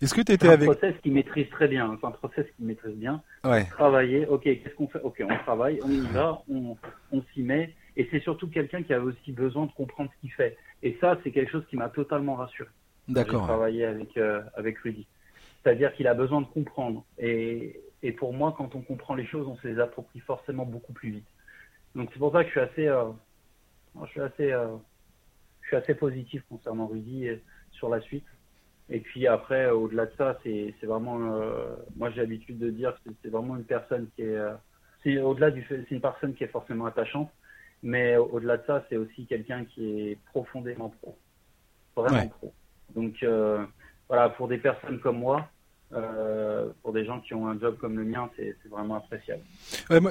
Est-ce que tu étais avec. C'est un process qu'il maîtrise très bien. C'est un process qu'il maîtrise bien. Ouais. Travailler, ok, qu'est-ce qu'on fait? Ok, on travaille, on y va, on, on s'y met. Et c'est surtout quelqu'un qui a aussi besoin de comprendre ce qu'il fait. Et ça, c'est quelque chose qui m'a totalement rassuré. D'accord. J'ai travaillé avec, euh, avec Rudy. C'est-à-dire qu'il a besoin de comprendre. Et, et, pour moi, quand on comprend les choses, on se les approprie forcément beaucoup plus vite. Donc c'est pour ça que je suis assez, euh, je suis assez, euh, je suis assez positif concernant Rudy sur la suite. Et puis après, au-delà de ça, c'est vraiment, euh, moi j'ai l'habitude de dire que c'est vraiment une personne qui est, c'est au-delà du, c'est une personne qui est forcément attachante, mais au-delà de ça, c'est aussi quelqu'un qui est profondément pro, vraiment pro. Donc voilà, pour des personnes comme moi, euh, pour des gens qui ont un job comme le mien, c'est vraiment appréciable.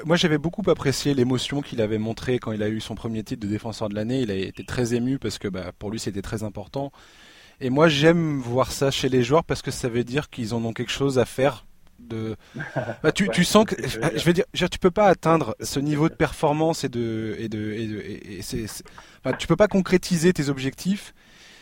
moi, j'avais beaucoup apprécié l'émotion qu'il avait montrée quand il a eu son premier titre de défenseur de l'année. Il a été très ému parce que bah, pour lui, c'était très important. Et moi, j'aime voir ça chez les joueurs parce que ça veut dire qu'ils en ont quelque chose à faire. De... Bah, tu, tu sens que je veux dire, tu peux pas atteindre ce niveau de performance et de et de, et, et tu peux pas concrétiser tes objectifs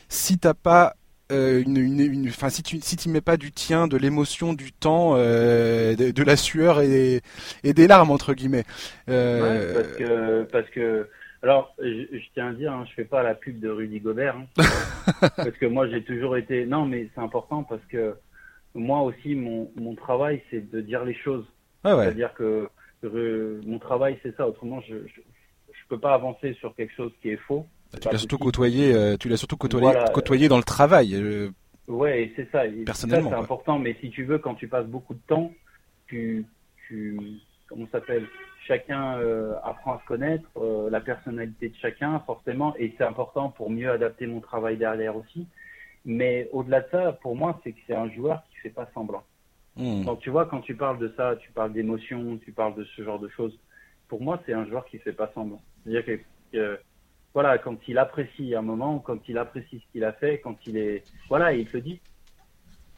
si t'as pas euh, une, une, enfin, si tu si tu mets pas du tien, de l'émotion, du temps, euh, de, la sueur et, et, des larmes entre guillemets. Euh... parce que parce que alors je, tiens à dire, hein, je fais pas la pub de Rudy Gobert hein, parce que moi j'ai toujours été non mais c'est important parce que moi aussi mon mon travail c'est de dire les choses. Ah ouais. C'est-à-dire que mon travail c'est ça. Autrement je, je je peux pas avancer sur quelque chose qui est faux. Bah, tu l'as surtout côtoyé, euh, tu l'as surtout côtoyé, côtoyé dans le travail. Euh, ouais, c'est ça. Personnellement, c'est important. Mais si tu veux, quand tu passes beaucoup de temps, tu, tu comment s'appelle? Chacun euh, apprend à se connaître, la personnalité de chacun, forcément, et c'est important pour mieux adapter mon travail derrière aussi. Mais au-delà de ça, pour moi, c'est que c'est un joueur qui fait pas semblant. Hmm. Donc tu vois, quand tu parles de ça, tu parles d'émotion, tu parles de ce genre de choses. Pour moi, c'est un joueur qui fait pas semblant. C'est-à-dire que voilà, quand il apprécie un moment, quand il apprécie ce qu'il a fait, quand il est, voilà, il te le dit.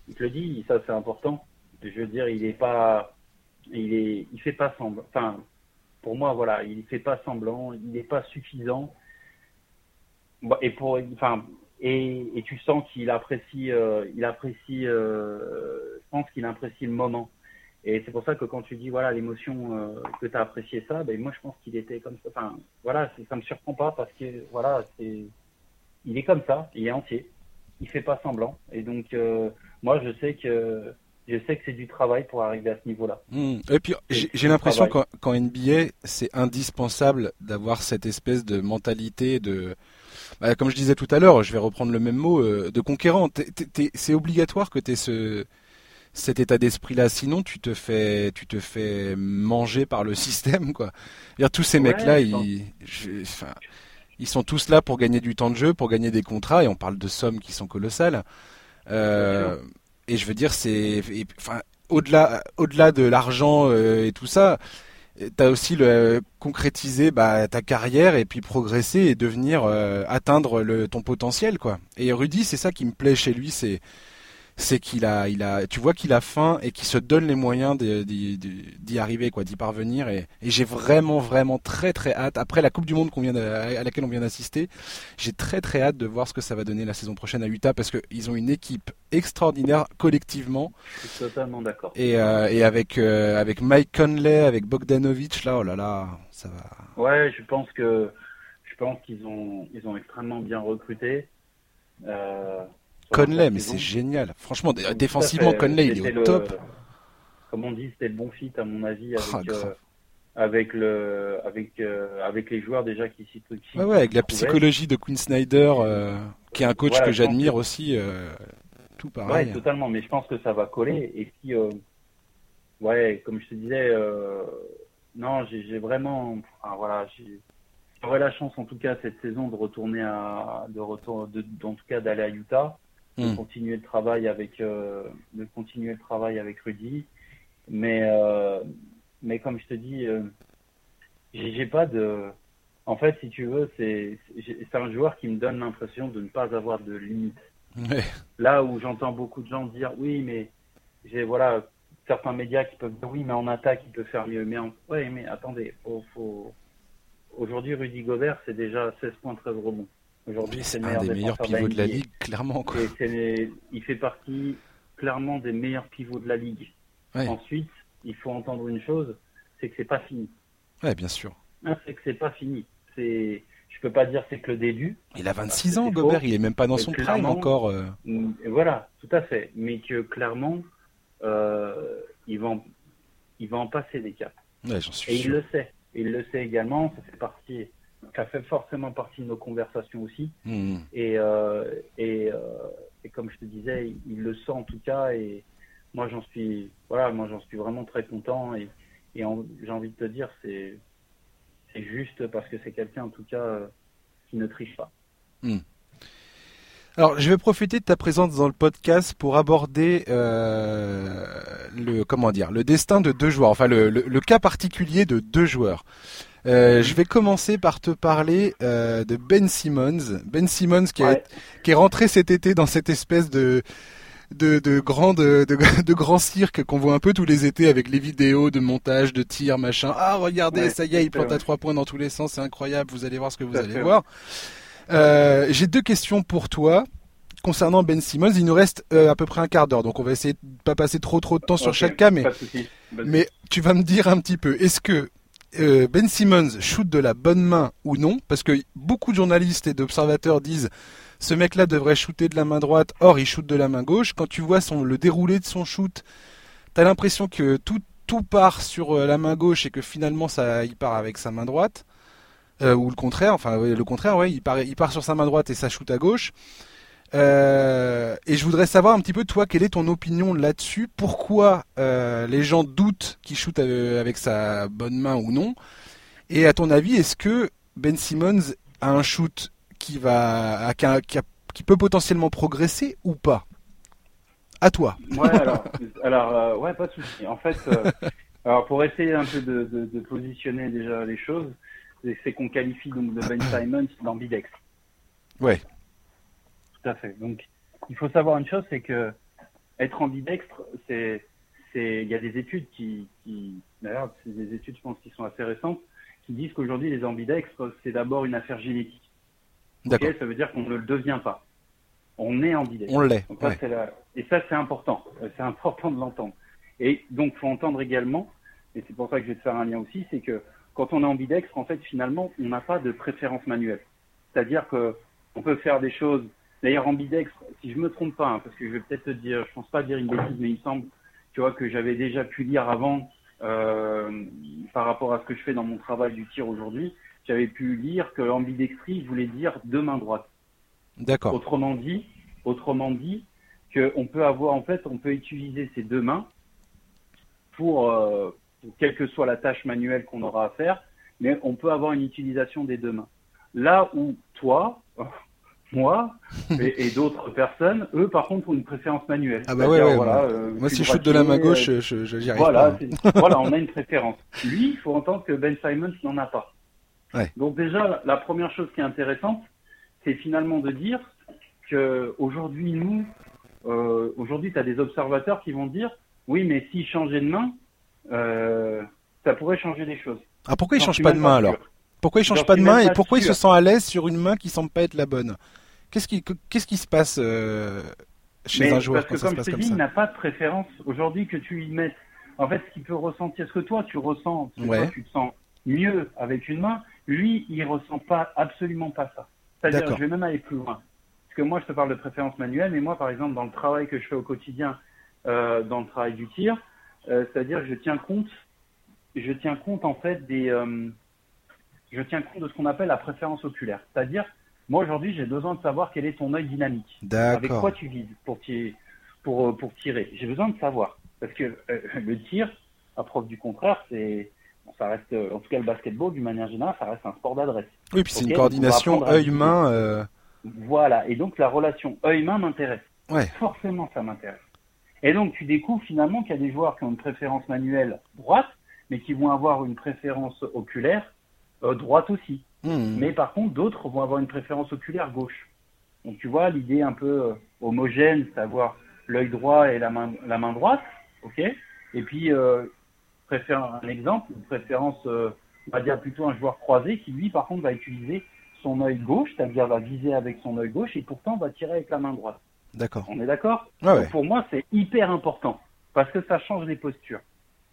Il te le dit, ça c'est important. Je veux dire, il est pas, il est, il fait pas semblant. Enfin, pour moi, voilà, il fait pas semblant, il n'est pas suffisant. Et pour, enfin, et, et tu sens qu'il apprécie, euh, il apprécie, euh, je pense qu'il apprécie le moment. Et c'est pour ça que quand tu dis voilà l'émotion euh, que tu as apprécié ça, ben moi je pense qu'il était comme ça. Enfin voilà, ça me surprend pas parce que voilà c'est il est comme ça, il est entier, il fait pas semblant. Et donc moi je sais que je sais que c'est du travail pour arriver à ce niveau-là. Hmm. Et puis j'ai l'impression qu'en NBA c'est indispensable d'avoir cette espèce de mentalité de bah, comme je disais tout à l'heure, je vais reprendre le même mot, euh, de conquérant. C'est obligatoire que tu aies ce, cet état d'esprit-là. Sinon, tu te fais, tu te fais manger par le système, quoi. Dire, tous ces mecs-là, ils, ils sont tous là pour gagner du temps de jeu, pour gagner des contrats, et on parle de sommes qui sont colossales. Euh, et je veux dire, c'est, enfin, au-delà, au-delà de l'argent euh, et tout ça, t'as aussi le concrétiser bah, ta carrière et puis progresser et devenir euh, atteindre le, ton potentiel quoi. Et Rudy, c'est ça qui me plaît chez lui, c'est c'est qu'il a, il a, tu vois qu'il a faim et qu'il se donne les moyens d'y arriver, quoi, d'y parvenir. Et, j'ai vraiment, vraiment très, très hâte. Après la Coupe du Monde qu'on vient à laquelle on vient d'assister, j'ai très, très hâte de voir ce que ça va donner la saison prochaine à Utah parce qu'ils ont une équipe extraordinaire collectivement. Je suis totalement d'accord. Et, euh, et avec euh, avec Mike Conley, avec Bogdanovic, là, oh là là, ça va. Ouais, je pense que je pense qu'ils ont ils ont extrêmement bien recruté. Euh, Conley, mais c'est génial. Franchement, défensivement, Conley, il est au top. Comme on dit, c'était le bon fit, à mon avis, avec, ah, euh, avec, le, avec, euh, avec les joueurs déjà qui s'y Ouais, ouais, avec la psychologie de Quinn Snyder, euh, qui est un coach que j'admire aussi. tout pareil. Ouais, totalement, mais je pense que ça va coller. Et puis, ouais, comme je te disais, non, j'ai vraiment. voilà, J'aurais la chance, en tout cas, cette saison, de retourner à. De retour, de, en tout cas, d'aller à Utah de hmm. continuer le travail avec euh, de continuer le travail avec Rudy. Mais euh, mais comme je te dis euh, j'ai pas de en fait si tu veux c'est c'est un joueur qui me donne l'impression de ne pas avoir de limite là où j'entends beaucoup de gens dire oui mais j'ai voilà certains médias qui peuvent dire oui mais en attaque il peut faire mieux. Mais en... ouais mais attendez faut, faut... aujourd'hui Rudy Gobert c'est déjà 16 points 13 rebonds Aujourd'hui, c'est un des meilleurs pivots de la ligue, clairement. Quoi. il fait partie clairement des meilleurs pivots de la ligue. Ensuite, il faut entendre une chose, c'est que c'est pas fini. Ouais, bien sûr. c'est que c'est pas fini. C'est, je peux pas dire c'est que le début. Il a 26 ans, Gobert. Il est même pas dans son prime encore. Euh. Mm, voilà, tout à fait. Mais que clairement, euh, il va, en, il va en passer des caps. Ouais, j'en suis Et il le sait. il le sait également. Ça fait partie ça fait forcément partie de nos conversations aussi. Hmm. Et, euh, et, euh, et, comme je te disais, il, le sent en tout cas. Et moi, j'en suis, voilà, moi, j'en suis vraiment très content. Et, et j'ai envie de te dire, c'est, c'est juste parce que c'est quelqu'un en tout cas euh, qui ne triche pas. Hmm. Alors, je vais profiter de ta présence dans le podcast pour aborder le comment dire le destin de deux joueurs, enfin le, le, le cas particulier de deux joueurs. Euh, je vais commencer par te parler euh, de Ben Simmons. Ben Simmons qui, qui est rentré cet été dans cette espèce de de, de grand de, de, grand cirque qu'on voit un peu tous les étés avec les vidéos de montage, de tir, machin. Ah regardez, ça y est, il plante à trois points dans tous les sens, c'est incroyable. Vous allez voir ce que vous allez voir. Euh, J'ai deux questions pour toi concernant Ben Simmons. Il nous reste euh, à peu près un quart d'heure, donc on va essayer de pas passer trop trop de temps sur chaque cas, mais mais tu vas me dire un petit peu. Est-ce que Ben Simmons shoot de la bonne main ou non, parce que beaucoup de journalistes et d'observateurs disent ce mec-là devrait shooter de la main droite, or il shoot de la main gauche. Quand tu vois son, le déroulé de son shoot, t'as l'impression que tout, part sur euh, la main gauche et que finalement ça, il part avec sa main droite. Euh, ou le contraire, enfin le contraire, il part, il part sur sa main droite et ça shoot à gauche. Euh, et je voudrais savoir un petit peu, toi, quelle est ton opinion là-dessus? Pourquoi euh, les gens doutent qu'il shoot euh, avec sa bonne main ou non? Et à ton avis, est-ce que Ben Simmons a un shoot qui va, qui, peut potentiellement progresser ou pas? À toi. Ouais, alors, alors ouais, pas de souci. En fait, alors pour essayer un peu de, de, positionner déjà les choses, c'est qu'on qualifie donc de Ben Simmons d'ambidex. Ouais. Tout à fait. Donc, il faut savoir une chose, c'est que être ambidextre, c'est, c'est, il y a des études qui, qui d'ailleurs, c'est des études, je pense, qui sont assez récentes, qui disent qu'aujourd'hui, les ambidextres, c'est d'abord une affaire génétique. D'accord. ça veut dire qu'on ne le devient pas. On est ambidextre. On l'est. Et ça, c'est important. C'est important de l'entendre. Et donc, faut entendre également, et c'est pour ça que je vais te faire un lien aussi, c'est que quand on est ambidextre, en fait, finalement, on n'a pas de préférence manuelle. C'est-à-dire que on peut faire des choses D'ailleurs, ambidextre, si je me trompe pas, hein, parce que je vais peut-être te dire, je pense pas dire une bêtise, mais il me semble, tu vois, que j'avais déjà pu lire avant, euh, par rapport à ce que je fais dans mon travail du tir aujourd'hui, j'avais pu lire que ambidextrie voulait dire deux mains droites. D'accord. Autrement dit, autrement dit, qu'on peut avoir, en fait, on peut utiliser ces deux mains pour, euh, pour quelle que soit la tâche manuelle qu'on aura à faire, mais on peut avoir une utilisation des deux mains. Là où toi, moi et, et d'autres personnes, eux, par contre, ont une préférence manuelle. Ah bah ouais, ouais, voilà, moi, euh, moi, si je shoot de la main gauche, euh, je, je, arrive voilà, pas. voilà, on a une préférence. Lui, il faut entendre que Ben Simons n'en a pas. Donc déjà, la- première chose qui est intéressante, c'est finalement de dire que aujourd'hui, nous, euh, aujourd'hui, tu as des observateurs qui vont dire, oui, mais s'il changeait de main, euh, ça pourrait changer les choses. Ah, pourquoi il change pas de main alors? Pourquoi il change pas de main et pourquoi il se sent à l'aise sur une main qui semble pas être la bonne? Qu'est-ce qui, qu'est-ce qui se passe euh, chez Mais un joueur parce quand que ça se comme je dis, ça il n'a pas de préférence. Aujourd'hui, que tu lui mettes, en fait, ce qu'il peut ressentir, ce que toi tu ressens, ce que Ouais. toi tu te sens mieux avec une main, lui, il ressent pas absolument pas ça. C'est-à-dire, je vais même aller plus loin. Parce que moi, je te parle de préférence manuelle, mais moi, par exemple, dans le travail que je fais au quotidien, euh, dans le travail du tir, euh, c'est-à-dire, je tiens compte, je tiens compte en fait des, euh, je tiens compte de ce qu'on appelle la préférence oculaire. C'est-à-dire, moi aujourd'hui, j'ai besoin de savoir quel est ton œil dynamique. Avec quoi tu vises pour, tirer- pour, euh, pour tirer J'ai besoin de savoir. Parce que euh, le tir, à preuve du contraire, c'est bon, ça reste, euh, en tout cas le basketball, d'une manière générale, ça reste un sport d'adresse. Oui, puis c'est une coordination œil-main. euh, Voilà. Et donc la relation œil-main m'intéresse. Ouais. Forcément, ça m'intéresse. Et donc tu découvres finalement qu'il y a des joueurs qui ont une préférence manuelle droite, mais qui vont avoir une préférence oculaire euh, droite aussi. Hmm. Mais par contre, d'autres vont avoir une préférence oculaire gauche. Donc tu vois l'idée un peu euh, homogène, savoir l'œil droit et la main, la main droite, ok? Et puis, euh, préfère un exemple, une préférence, euh, on va dire plutôt un joueur croisé qui lui, par contre, va utiliser son œil gauche, c'est-à-dire va viser avec son œil gauche et pourtant va tirer avec la main droite. D'accord. On est d'accord? Ouais. donc pour moi, c'est hyper important parce que ça change les postures.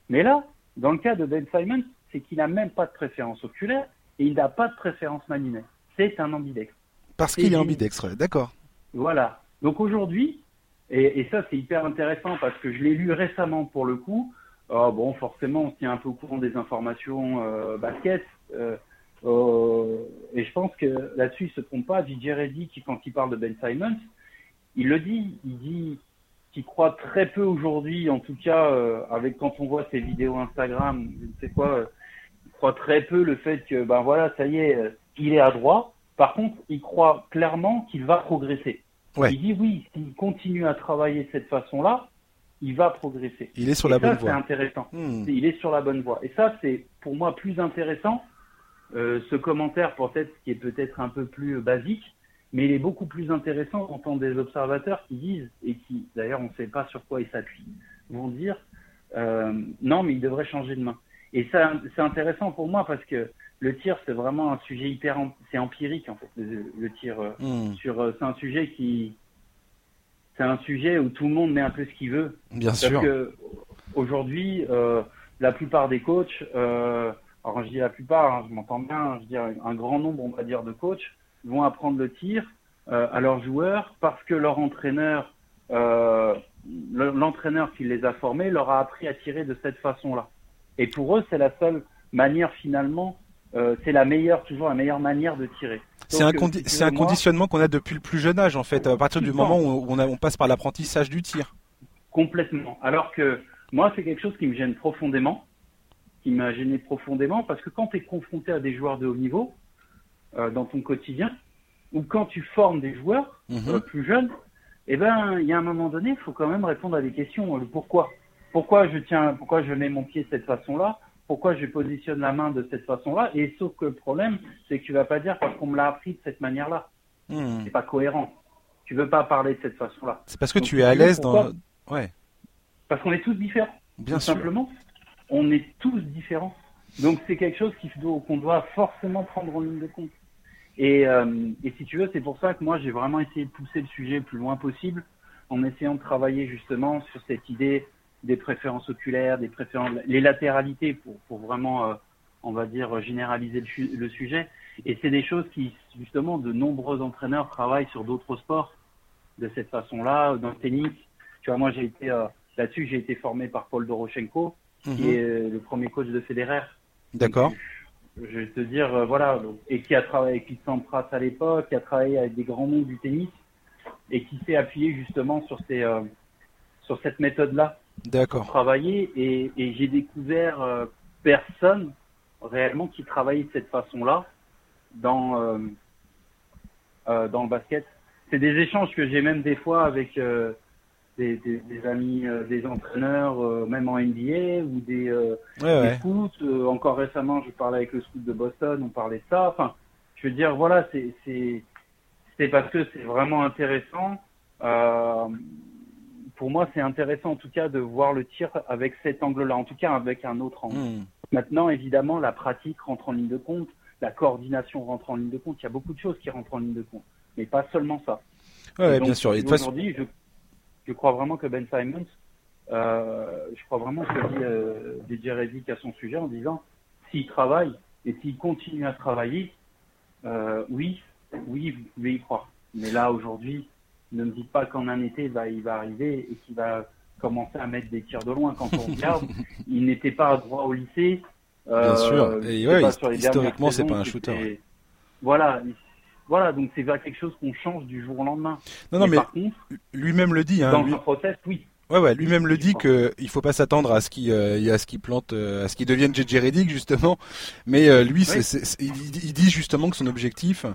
Mais là, dans le cas de Ben Simon, c'est qu'il n'a même pas de préférence oculaire et il n'a pas de préférence manuelle. C'est un ambidextre. Parce qu'il est ouais, D'accord. Voilà. Donc aujourd'hui, et, et ça c'est hyper intéressant parce que je l'ai lu récemment pour le coup. Ah, bon, forcément, on se tient un peu au courant des informations euh, basket. euh, euh, et je pense que là-dessus, il se trompe pas. DJ Reddy, qui, quand il parle de Ben Simons, il le dit. Il dit qu'il croit très peu aujourd'hui, en tout cas, euh, avec quand on voit ses vidéos Instagram, je ne sais quoi, croit très peu le fait que, ben voilà, ça y est, euh, il est à droit. Par contre, il croit clairement qu'il va progresser. Ouais. Il dit oui, s'il continue à travailler de cette façon-là, il va progresser. Il est sur Et la ça, bonne c'est voie. intéressant. Hmm. Il est sur la bonne voie. Et ça, c'est pour moi plus intéressant. Euh, ce commentaire, peut-être, qui est peut-être un peu plus euh, basique, mais il est beaucoup plus intéressant d'entendre des observateurs qui disent, et qui, d'ailleurs, on ne sait pas sur quoi ils s'appuient, vont dire, euh, non, mais il devrait changer de main. Et ça, c'est intéressant pour moi parce que le tir, c'est vraiment un sujet hyper, c'est empirique en fait, le, le tir. euh, Hmm. sur, euh, c'est un sujet qui, c'est un sujet où tout le monde met un peu ce qu'il veut. Bien Parce sûr. que aujourd'hui, euh, la plupart des coachs, euh, alors je dis la plupart, hein, je m'entends bien, je dis un, grand nombre, on va dire, de coachs vont apprendre le tir euh, à leurs joueurs parce que leur entraîneur, le- l'entraîneur qui les a formés, leur a appris à tirer de cette façon-là. Et pour eux, c'est la seule manière finalement, euh, c'est la meilleure, toujours la meilleure manière de tirer. C'est un, euh, condi- si tu c'est un veux, moi, conditionnement qu'on a depuis le plus jeune âge, en fait, à partir du moment où on, a- on passe par l'apprentissage du tir. Complètement. Alors que moi, c'est quelque chose qui me gêne profondément, qui m'a gêné profondément, parce que quand tu es confronté à des joueurs de haut niveau euh, dans ton quotidien, ou quand tu formes des joueurs Mhm. euh, plus jeunes, eh ben, il y a un moment donné, il faut quand même répondre à des questions. Le pourquoi Pourquoi je tiens, pourquoi je mets mon pied de cette façon-là? Pourquoi je positionne la main de cette façon-là? Et sauf que le problème, c'est que tu vas pas dire parce qu'on me l'a appris de cette manière-là. Hmm. C'est pas cohérent. Tu veux pas parler de cette façon-là. C'est parce que Donc, tu es à l'aise dans. Ouais, Parce qu'on est tous différents. bien tout sûr. simplement, on est tous différents. Donc c'est quelque chose qu'on doit forcément prendre en ligne de compte. Et, euh, et si tu veux, c'est pour ça que moi j'ai vraiment essayé de pousser le sujet le plus loin possible en essayant de travailler justement sur cette idée des préférences oculaires, des préférences, les latéralités pour, pour vraiment, euh, on va dire, généraliser le, su- le sujet. Et c'est des choses qui, justement, de nombreux entraîneurs travaillent sur d'autres sports de cette façon-là, dans le tennis. Tu vois, moi j'ai été euh, là-dessus, j'ai été formé par Paul Doroshenko, qui Mhm. est euh, le premier coach de Federer. D'accord. Je vais te dire, euh, voilà, donc, et qui a travaillé avec Pete Sampras à l'époque, qui a travaillé avec des grands noms du tennis. et qui s'est appuyé justement sur ces sur cette méthode-là. D'accord. Travailler et, et j'ai découvert personne réellement qui travaillait de cette façon-là dans dans le basket. C'est des échanges que j'ai même des fois avec des, amis, euh, des entraîneurs, euh, même en NBA ou des, euh, scouts. encore récemment, je parlais avec le scout de Boston, on parlait de ça. Enfin, je veux dire, voilà, c'est c'est parce que c'est vraiment intéressant. Pour moi, c'est intéressant en tout cas de voir le tir avec cet angle-là, en tout cas avec un autre angle. Hmm. Maintenant, évidemment, la pratique rentre en ligne de compte, la coordination rentre en ligne de compte. Il y a beaucoup de choses qui rentrent en ligne de compte, mais pas seulement ça. Ouais, bien sûr. Aujourd'hui, je je crois vraiment que Ben Simons, euh, je crois vraiment que dit euh, DJ à son sujet en disant s'il travaille et s'il continue à travailler, euh, oui, oui, vous pouvez y croire. Mais là, aujourd'hui, ne me dites pas qu'en un été, bah, il va arriver et qu'il va commencer à mettre des tirs de loin. Quand on regarde, il n'était pas droit au lycée. Bien sûr. Et ouais, historiquement, c'est pas un shooter. Voilà, voilà, donc c'est quelque chose qu'on change du jour au lendemain. Non, non, mais, lui-même le dit. Hein, dans le process, oui. Ouais, ouais, lui-même le dit qu'il il faut pas s'attendre à ce qu'il euh, à ce qu'il plante, euh, à ce qu'il devienne JJ Reddick justement. Mais euh, lui, il, dit justement que son objectif,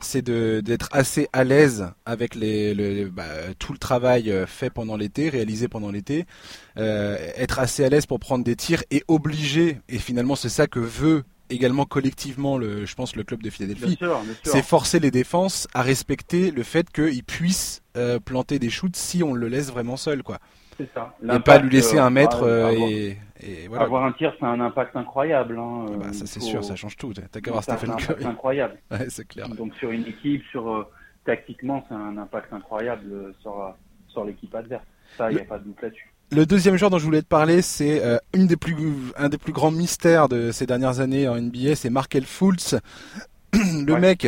c'est d'être assez à l'aise avec les, bah, tout le travail fait pendant l'été, réalisé pendant l'été, être assez à l'aise pour prendre des tirs et obligé. Et finalement, c'est ça que veut également collectivement, le, je pense, le club de Philadelphie, c'est forcer les défenses à respecter le fait qu'ils puissent euh, planter des shoots si on le laisse vraiment seul, quoi. C'est ça. Et pas lui laisser un mètre euh, et, et, voilà. Avoir un tir, c'est un impact incroyable. Hein, bah, ça c'est sûr, ça change tout. T'as qu'à voir Stephen Curry. C'est incroyable. ouais, c'est clair. Donc sur une équipe, sur euh, tactiquement, c'est un impact incroyable sur sur l'équipe adverse. Ça, il n'y a pas de doute là-dessus. Le deuxième joueur dont je voulais te parler, c'est euh, une des plus, un des plus grands mystères de ces dernières années en NBA, c'est Markel Fultz. le mec,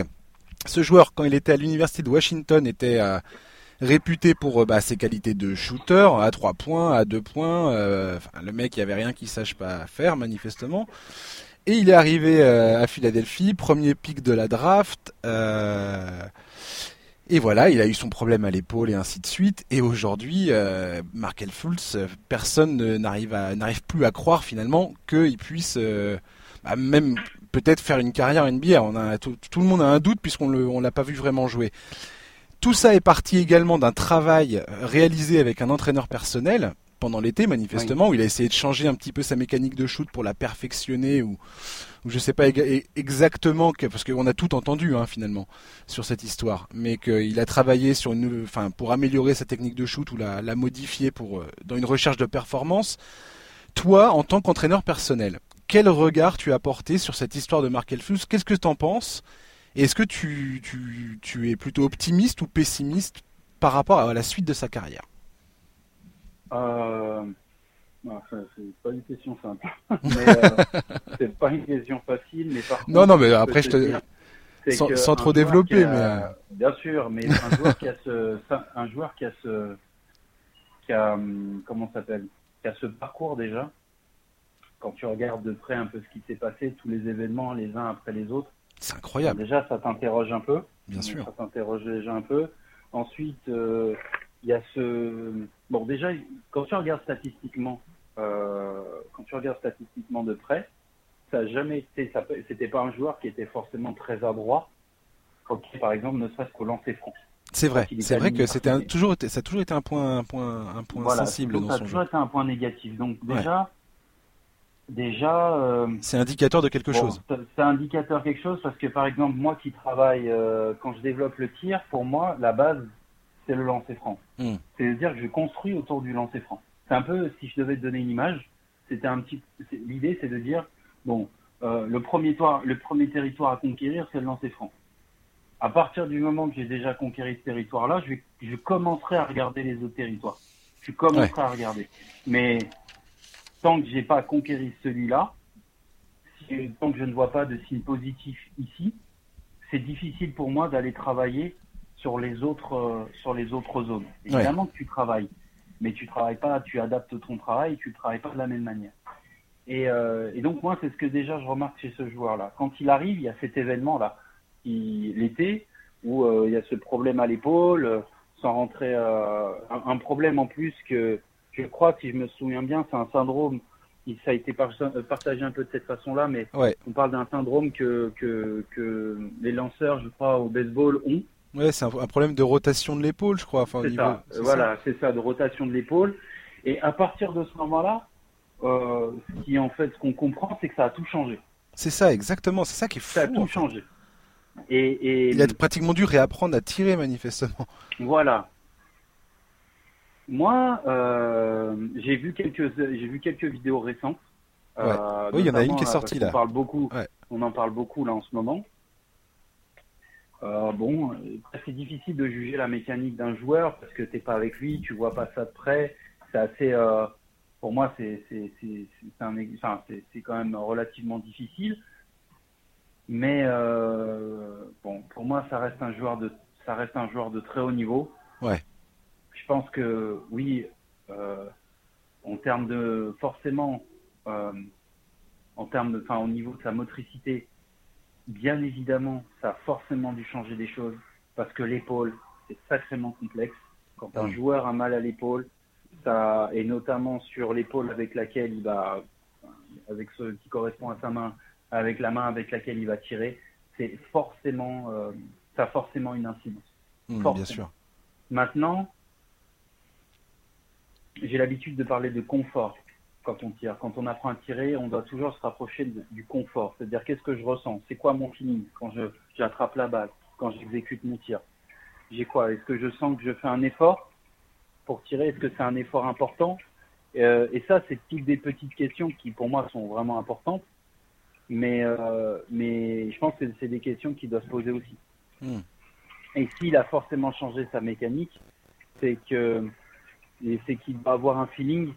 ce joueur, quand il était à l'université de Washington, était euh, réputé pour euh, bah, ses qualités de shooter, à 3 points, à 2 points. le mec, il n'y avait rien qu'il sache pas faire, manifestement. Et il est arrivé à Philadelphie, premier pic de la draft. Et voilà, il a eu son problème à l'épaule et ainsi de suite. Et aujourd'hui, euh, Markel Fultz, personne n'arrive plus à croire finalement qu'il puisse euh, bah, même peut-être faire une carrière NBA. On a tout, le monde a un doute puisqu'on on l'a pas vu vraiment jouer. Tout ça est parti également d'un travail réalisé avec un entraîneur personnel pendant l'été manifestement où il a essayé de changer un petit peu sa mécanique de shoot pour la perfectionner ou je je sais pas exactement parce qu'on a tout entendu hein, finalement sur cette histoire, mais qu'il a travaillé sur une, enfin pour améliorer sa technique de shoot ou la, modifier pour euh, dans une recherche de performance. Toi, en tant qu'entraîneur personnel, quel regard tu as porté sur cette histoire de Mark Elfus? Qu'est-ce que tu en penses? Est-ce que tu, tu, tu es plutôt optimiste ou pessimiste par rapport à la suite de sa carrière euh, c'est pas une question simple. Euh, c'est pas une question facile, mais par Non, non, mais après, je te. sans, trop développer, mais. Euh, bien sûr, mais un joueur qui a ce. Un joueur qui a ce. Qui a. Hum, comment s'appelle Qui a ce parcours déjà. Quand tu regardes de près un peu ce qui s'est passé, tous les événements les uns après les autres. C'est incroyable. Déjà, ça t'interroge un peu. Bien sûr. Ça t'interroge déjà un peu. Ensuite, euh, il y a ce. Bon, déjà, quand tu regardes statistiquement, euh, quand tu regardes statistiquement de près, ça n'a jamais été. C'était pas un joueur qui était forcément très adroit. Quand, par exemple, ne serait-ce qu'au lancer franc. C'est vrai, c'est vrai que c'était toujours, ça a toujours été un point, un point, un point sensible dans son jeu. Ça a toujours été un point négatif. Donc déjà, déjà. Euh, c'est indicateur de quelque chose. C'est indicateur quelque chose parce que par exemple moi qui travaille euh, quand je développe le tir, pour moi la base c'est le lancer franc. Hmm. C'est-à-dire que je construis autour du lancer franc. C'est un peu, si je devais te donner une image, c'était un petit, l'idée c'est de dire, bon, euh, le premier le premier territoire à conquérir, c'est le lancer franc. À partir du moment que j'ai déjà conquéri ce territoire-là, je, je commencerai à regarder les autres territoires. Je commencerai à regarder. Mais tant que j'ai pas conquéri celui-là, tant que je ne vois pas de signe positif ici, c'est difficile pour moi d'aller travailler sur les autres euh, sur les autres zones. Évidemment que tu travailles, mais tu travailles pas, tu adaptes ton travail, tu travailles pas de la même manière. Et, euh, et donc moi c'est ce que déjà je remarque chez ce joueur-là. Quand il arrive, il y a cet événement-là, l'été où euh, il y a ce problème à l'épaule, sans rentrer un, un, problème en plus que je crois si je me souviens bien, c'est un syndrome. Ça a été partagé un peu de cette façon-là, mais on parle d'un syndrome que, que, que les lanceurs, je crois, au baseball ont. Ouais, c'est un, problème de rotation de l'épaule, je crois. Enfin, c'est ça. Voilà, c'est ça, de rotation de l'épaule. Et à partir de ce moment-là, euh, ce qui en fait, ce qu'on comprend, c'est que ça a tout changé. C'est ça, exactement. C'est ça qui est fou. Ça a tout changé. Et, et, Il a pratiquement dû réapprendre à tirer, manifestement. Voilà. Moi, euh, j'ai vu quelques j'ai vu quelques vidéos récentes. Euh, oui, il y en a une qui est sortie là. On parle beaucoup. On en parle beaucoup là en ce moment. Euh, bon, c'est difficile de juger la mécanique d'un joueur parce que t'es pas avec lui, tu vois pas ça de près. C'est assez, euh, pour moi, c'est c'est c'est enfin, c'est quand même relativement difficile. Mais euh, bon, pour moi, ça reste un joueur de ça reste un joueur de très haut niveau. Ouais pense que oui, euh, en termes de forcément, euh, en termes de, enfin au niveau de sa motricité, bien évidemment, ça a forcément dû changer des choses parce que l'épaule c'est sacrément complexe. Quand un joueur a mal à l'épaule, ça et notamment sur l'épaule avec laquelle il va, avec ce qui correspond à sa main, avec la main avec laquelle il va tirer, c'est forcément, euh, ça a forcément une incidence. Mmh, bien sûr. Maintenant, j'ai l'habitude de parler de confort quand on tire. Quand on apprend à tirer, on doit toujours se rapprocher du confort. C'est-à-dire qu'est-ce que je ressens? C'est quoi mon feeling quand je j'attrape la balle, quand j'exécute mon tir? J'ai quoi? Est-ce que je sens que je fais un effort pour tirer? Est-ce que c'est un effort important? Euh, Et ça, c'est toutes des petites questions qui, pour moi, sont vraiment importantes. Mais, euh, mais je pense que c'est des questions qui doivent se poser aussi. Hmm. Et s'il a forcément changé sa mécanique, c'est que c'est qu'il doit avoir un feeling.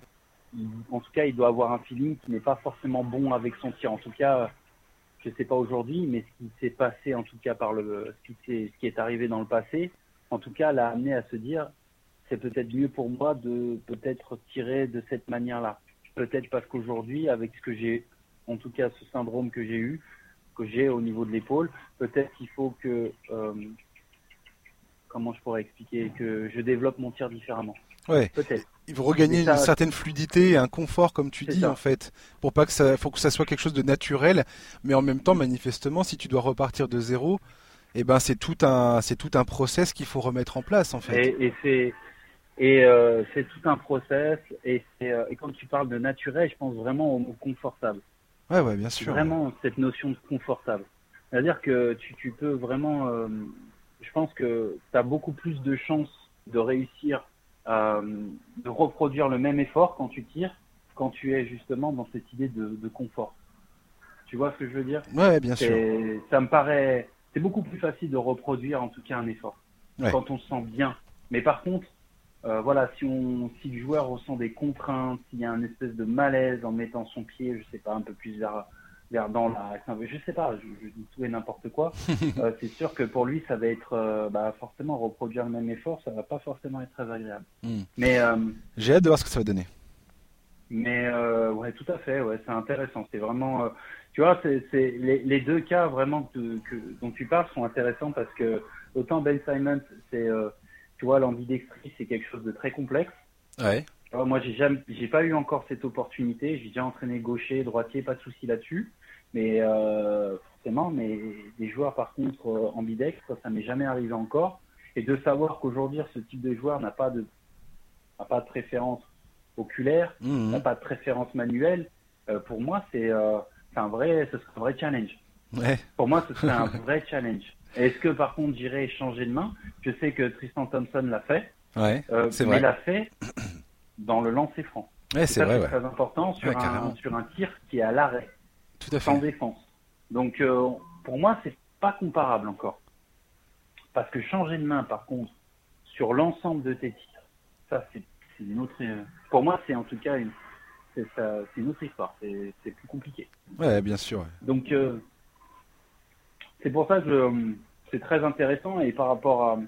En tout cas, il doit avoir un feeling qui n'est pas forcément bon avec son tir. En tout cas, je sais pas aujourd'hui, mais ce qui s'est passé, en tout cas par le, ce qui, est, ce qui est arrivé dans le passé, en tout cas, l'a amené à se dire, c'est peut-être mieux pour moi de peut-être tirer de cette manière-là. Peut-être parce qu'aujourd'hui, avec ce que j'ai, en tout cas, ce syndrome que j'ai eu, que j'ai au niveau de l'épaule, peut-être qu'il faut que, euh, comment je pourrais expliquer, que je développe mon tir différemment. Ouais. Il faut regagner une certaine fluidité et un confort, comme tu dis, en fait, pour pas que ça, faut que ça soit quelque chose de naturel, mais en même temps, manifestement, si tu dois repartir de zéro, eh ben c'est tout un, c'est tout un process qu'il faut remettre en place, en fait. Et, c'est, et euh, c'est tout un process, et, euh, et quand tu parles de naturel, je pense vraiment au mot confortable. Ouais, ouais, bien sûr. Vraiment cette notion de confortable. C'est-à-dire que tu, tu peux vraiment, euh, je pense que tu as beaucoup plus de chances de réussir de reproduire le même effort quand tu tires, quand tu es justement dans cette idée de, de confort. Tu vois ce que je veux dire? Ouais, bien sûr. Ça me paraît, c'est beaucoup plus facile de reproduire en tout cas un effort quand on se sent bien. Mais par contre, euh, voilà, si on, si le joueur ressent des contraintes, s'il y a un espèce de malaise en mettant son pied, je sais pas, un peu plus vers vers dans la, je sais pas, je, dis tout et n'importe quoi. euh, c'est sûr que pour lui, ça va être euh, bah, forcément reproduire le même effort, ça va pas forcément être très agréable. Hmm. Mais euh, j'ai hâte de voir ce que ça va donner. Mais euh, ouais, tout à fait, ouais, c'est intéressant. C'est vraiment, tu vois, c'est les, les, deux cas vraiment que, que, dont tu parles sont intéressants parce que autant Ben Simon, c'est, tu vois, l'ambidextrie, c'est quelque chose de très complexe. Ouais. moi, j'ai jamais, j'ai pas eu encore cette opportunité. J'ai déjà entraîné gaucher, droitier, pas de souci là-dessus. Mais euh, forcément, mais des joueurs par contre euh, ambidextres, ça, ça m'est jamais arrivé encore. Et de savoir qu'aujourd'hui ce type de joueur n'a pas de n'a pas de préférence oculaire, mmh. n'a pas de préférence manuelle, euh, pour moi c'est euh, un vrai ce serait un vrai challenge. Ouais. Pour moi ce serait un vrai challenge. Est-ce que par contre j'irais changer de main? Je sais que Tristan Thompson l'a fait. Ouais, euh, c'est vrai. Mais l'a fait dans le lancer franc. Ouais, c'est vrai. C'est très important sur, un, sur un tir qui est à l'arrêt. Tout à fait. Sans défense. Donc, euh, pour moi, c'est pas comparable encore. Parce que changer de main, par contre, sur l'ensemble de tes tirs, ça, c'est une autre. Euh, pour moi, c'est en tout cas une, c'est une autre histoire. C'est plus compliqué. Ouais, bien sûr. Donc, euh, c'est pour ça que c'est très intéressant et par rapport à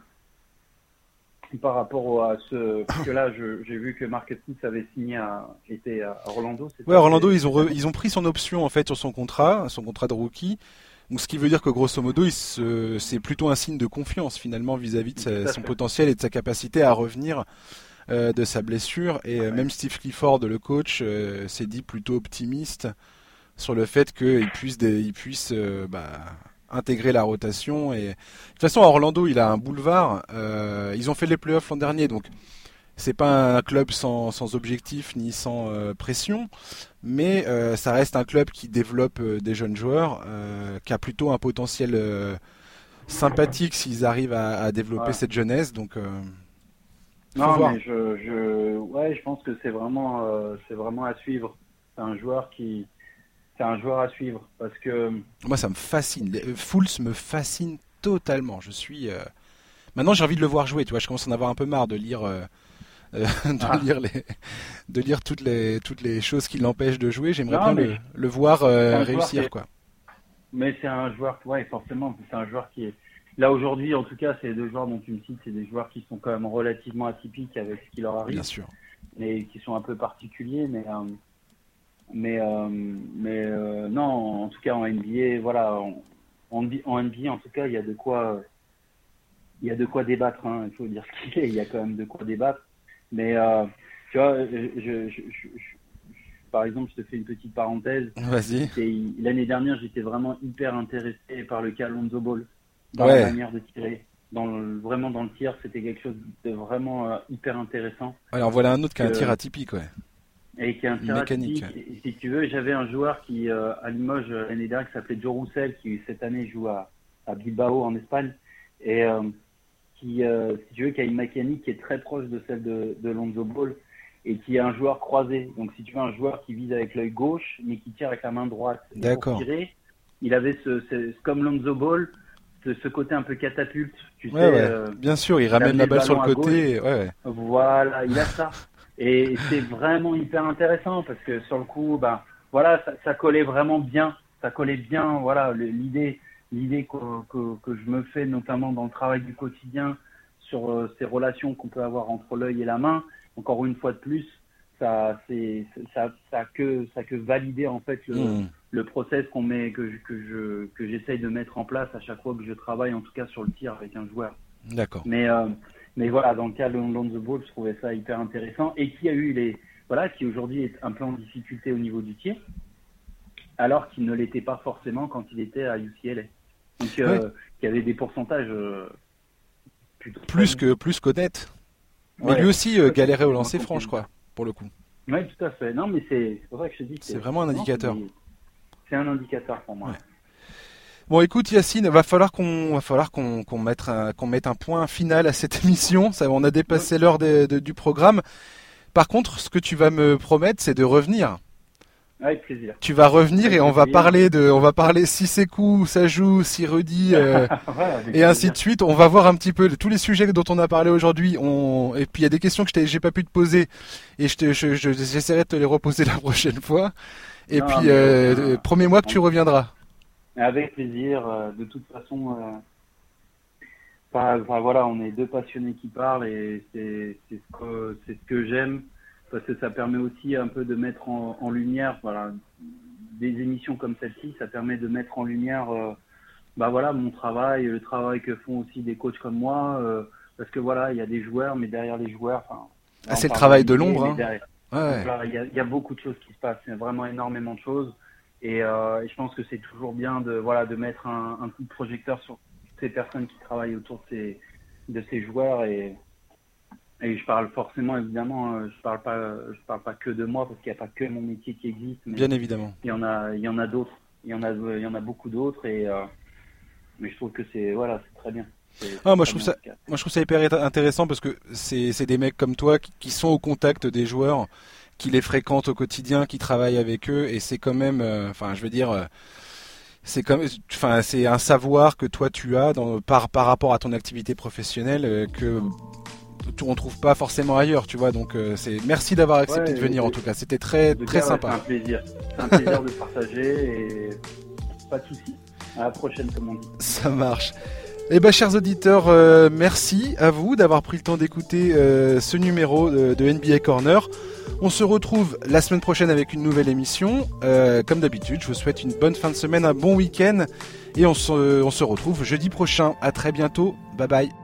par rapport à ce parce que là j'ai vu que Marcus avait signé à était à Orlando ouais Orlando ils ont ils ont pris son option en fait sur son contrat son contrat de rookie. Donc, ce qui veut dire que grosso modo, c'est plutôt un signe de confiance finalement vis-à-vis de son potentiel et de sa capacité à revenir euh, de sa blessure. Et euh, même Steve Clifford, le coach, euh, s'est dit plutôt optimiste sur le fait qu'il puisse, il puisse bah, intégrer la rotation. Et de toute façon, Orlando, il a un boulevard. ils ont fait les playoffs l'an dernier, donc c'est pas un club sans, sans objectif ni sans pression, mais ça reste un club qui développe des jeunes joueurs, qui a plutôt un potentiel sympathique s'ils arrivent à, développer cette jeunesse. Donc non, mais je, je, ouais, je pense que c'est vraiment, euh, c'est vraiment à suivre. C'est un joueur qui, c'est un joueur à suivre parce que. Moi, ça me fascine. Euh, Fools me fascine totalement. Je suis. Euh, maintenant, j'ai envie de le voir jouer. Tu vois, je commence à en avoir un peu marre de lire. de ah. lire les, de lire toutes les toutes les choses qui l'empêchent de jouer. J'aimerais bien le, voir réussir, quoi. Mais c'est un joueur, ouais, forcément, c'est un joueur qui est Là aujourd'hui, en tout cas, ces deux joueurs dont tu me cites, c'est des joueurs qui sont quand même relativement atypiques avec ce qui leur arrive. Bien sûr. Et qui sont un peu particuliers, mais euh, mais euh, mais euh, non, en tout cas en NBA, voilà, en, en, NBA, en tout cas, il y a de quoi il y a de quoi débattre. Hein, il faut dire ce qu'il est. Il y a quand même de quoi débattre. Mais tu vois, je, je, je, par exemple, je te fais une petite parenthèse. Vas-y. L'année dernière, j'étais vraiment hyper intéressé par le cas Lonzo Ball dans la manière de tirer. Dans vraiment dans le tir, c'était quelque chose de vraiment euh, hyper intéressant. Alors voilà un autre qui a un tir atypique, ouais. Et qui a un Mécanique, atypique. si tu veux, j'avais un joueur qui euh, à Limoges euh, l'année dernière qui s'appelait Joe Roussel, qui cette année joue à, à Bilbao en Espagne, et qui, si tu veux, qui a une mécanique qui est très proche de celle de, de Lonzo Ball et qui est un joueur croisé. Donc si tu veux un joueur qui vise avec l'œil gauche mais qui tire avec la main droite. D'accord. Il avait ce, ce, comme Lonzo Ball, ce côté un peu catapulte, tu sais. Euh, Bien sûr, il ramène la balle sur le côté. Voilà, il a ça. Et c'est vraiment hyper intéressant parce que sur le coup, ben voilà, ça, collait vraiment bien. Ça collait bien, voilà, l'idée, l'idée que, que, je me fais notamment dans le travail du quotidien sur euh, ces relations qu'on peut avoir entre l'œil et la main. Encore une fois de plus, ça, c'est, ça, ça que, ça que valider en fait le, mmh le process qu'on met, que, que je que j'essaye de mettre en place à chaque fois que je travaille, en tout cas sur le tir avec un joueur. D'accord. Mais euh, mais voilà, dans le cas de the Ball, je trouvais ça hyper intéressant et qui a eu les voilà, qui aujourd'hui est un peu en difficulté au niveau du tir, alors qu'il ne l'était pas forcément quand il était à UCLA. Donc euh, qui avait des pourcentages euh, plus que plus qu'honnête. Mais lui aussi galérait au lancer franc, je crois, pour le coup. Oui, tout à fait. Non, mais c'est pour ça que je dis. C'est vraiment un indicateur c'est un indicateur pour moi. Bon, écoute Yacine, va falloir qu'on va falloir qu'on mette un, qu'on mette un point final à cette émission. Ça, on a dépassé l'heure du programme. Par contre, ce que tu vas me promettre, c'est de revenir. Avec plaisir. Tu vas revenir et on va parler de, on va parler si c'est coup, ça joue, si Rudy, euh, et ainsi de suite. On va voir un petit peu tous les sujets dont on a parlé aujourd'hui. On... Et puis il y a des questions que j'ai pas pu te poser et je j'essaierai de te les reposer la prochaine fois. Et puis, euh, euh, promets-moi que tu reviendras. Avec plaisir. Euh, de toute façon, enfin, voilà, on est deux passionnés qui parlent et c'est ce que, ce que j'aime parce que ça permet aussi un peu de mettre en, lumière, voilà, des émissions comme celle-ci, ça permet de mettre en lumière, bah voilà, mon travail, le travail que font aussi des coachs comme moi, parce que voilà, il y a des joueurs, mais derrière les joueurs, ah, c'est le travail de l'ombre. Hein il y, a beaucoup de choses qui se passent, il y a vraiment énormément de choses. Euh, et, je pense que c'est toujours bien de, voilà, de mettre un, coup de projecteur sur ces personnes qui travaillent autour de ces, de ces joueurs. Et, et je parle forcément, évidemment, euh, je parle pas, je parle pas que de moi parce qu'il n'y a pas que mon métier qui existe. bien évidemment. Il y en a, il y en a d'autres. Il y en a, il y en a beaucoup d'autres. Et euh, mais je trouve que c'est, voilà, c'est très bien. Ah, moi, je trouve ça, moi, je trouve ça hyper intéressant parce que c'est des mecs comme toi qui, sont au contact des joueurs, qui les fréquentent au quotidien, qui travaillent avec eux, et c'est quand même, euh, enfin, je veux dire, euh, c'est comme, enfin, c'est un savoir que toi tu as dans, par par rapport à ton activité professionnelle euh, que on trouve pas forcément ailleurs, tu vois. Donc, c'est merci d'avoir accepté de venir en tout cas. C'était très très sympa. c'est un plaisir, c'est un plaisir de partager et pas de soucis. À la prochaine, comme on dit. Ça marche. Eh ben, chers auditeurs, euh, merci à vous d'avoir pris le temps d'écouter euh, ce numéro de, de, NBA Corner. On se retrouve la semaine prochaine avec une nouvelle émission. Euh, comme d'habitude, je vous souhaite une bonne fin de semaine, un bon week-end, et on se, on se retrouve jeudi prochain. À très bientôt. Bye bye.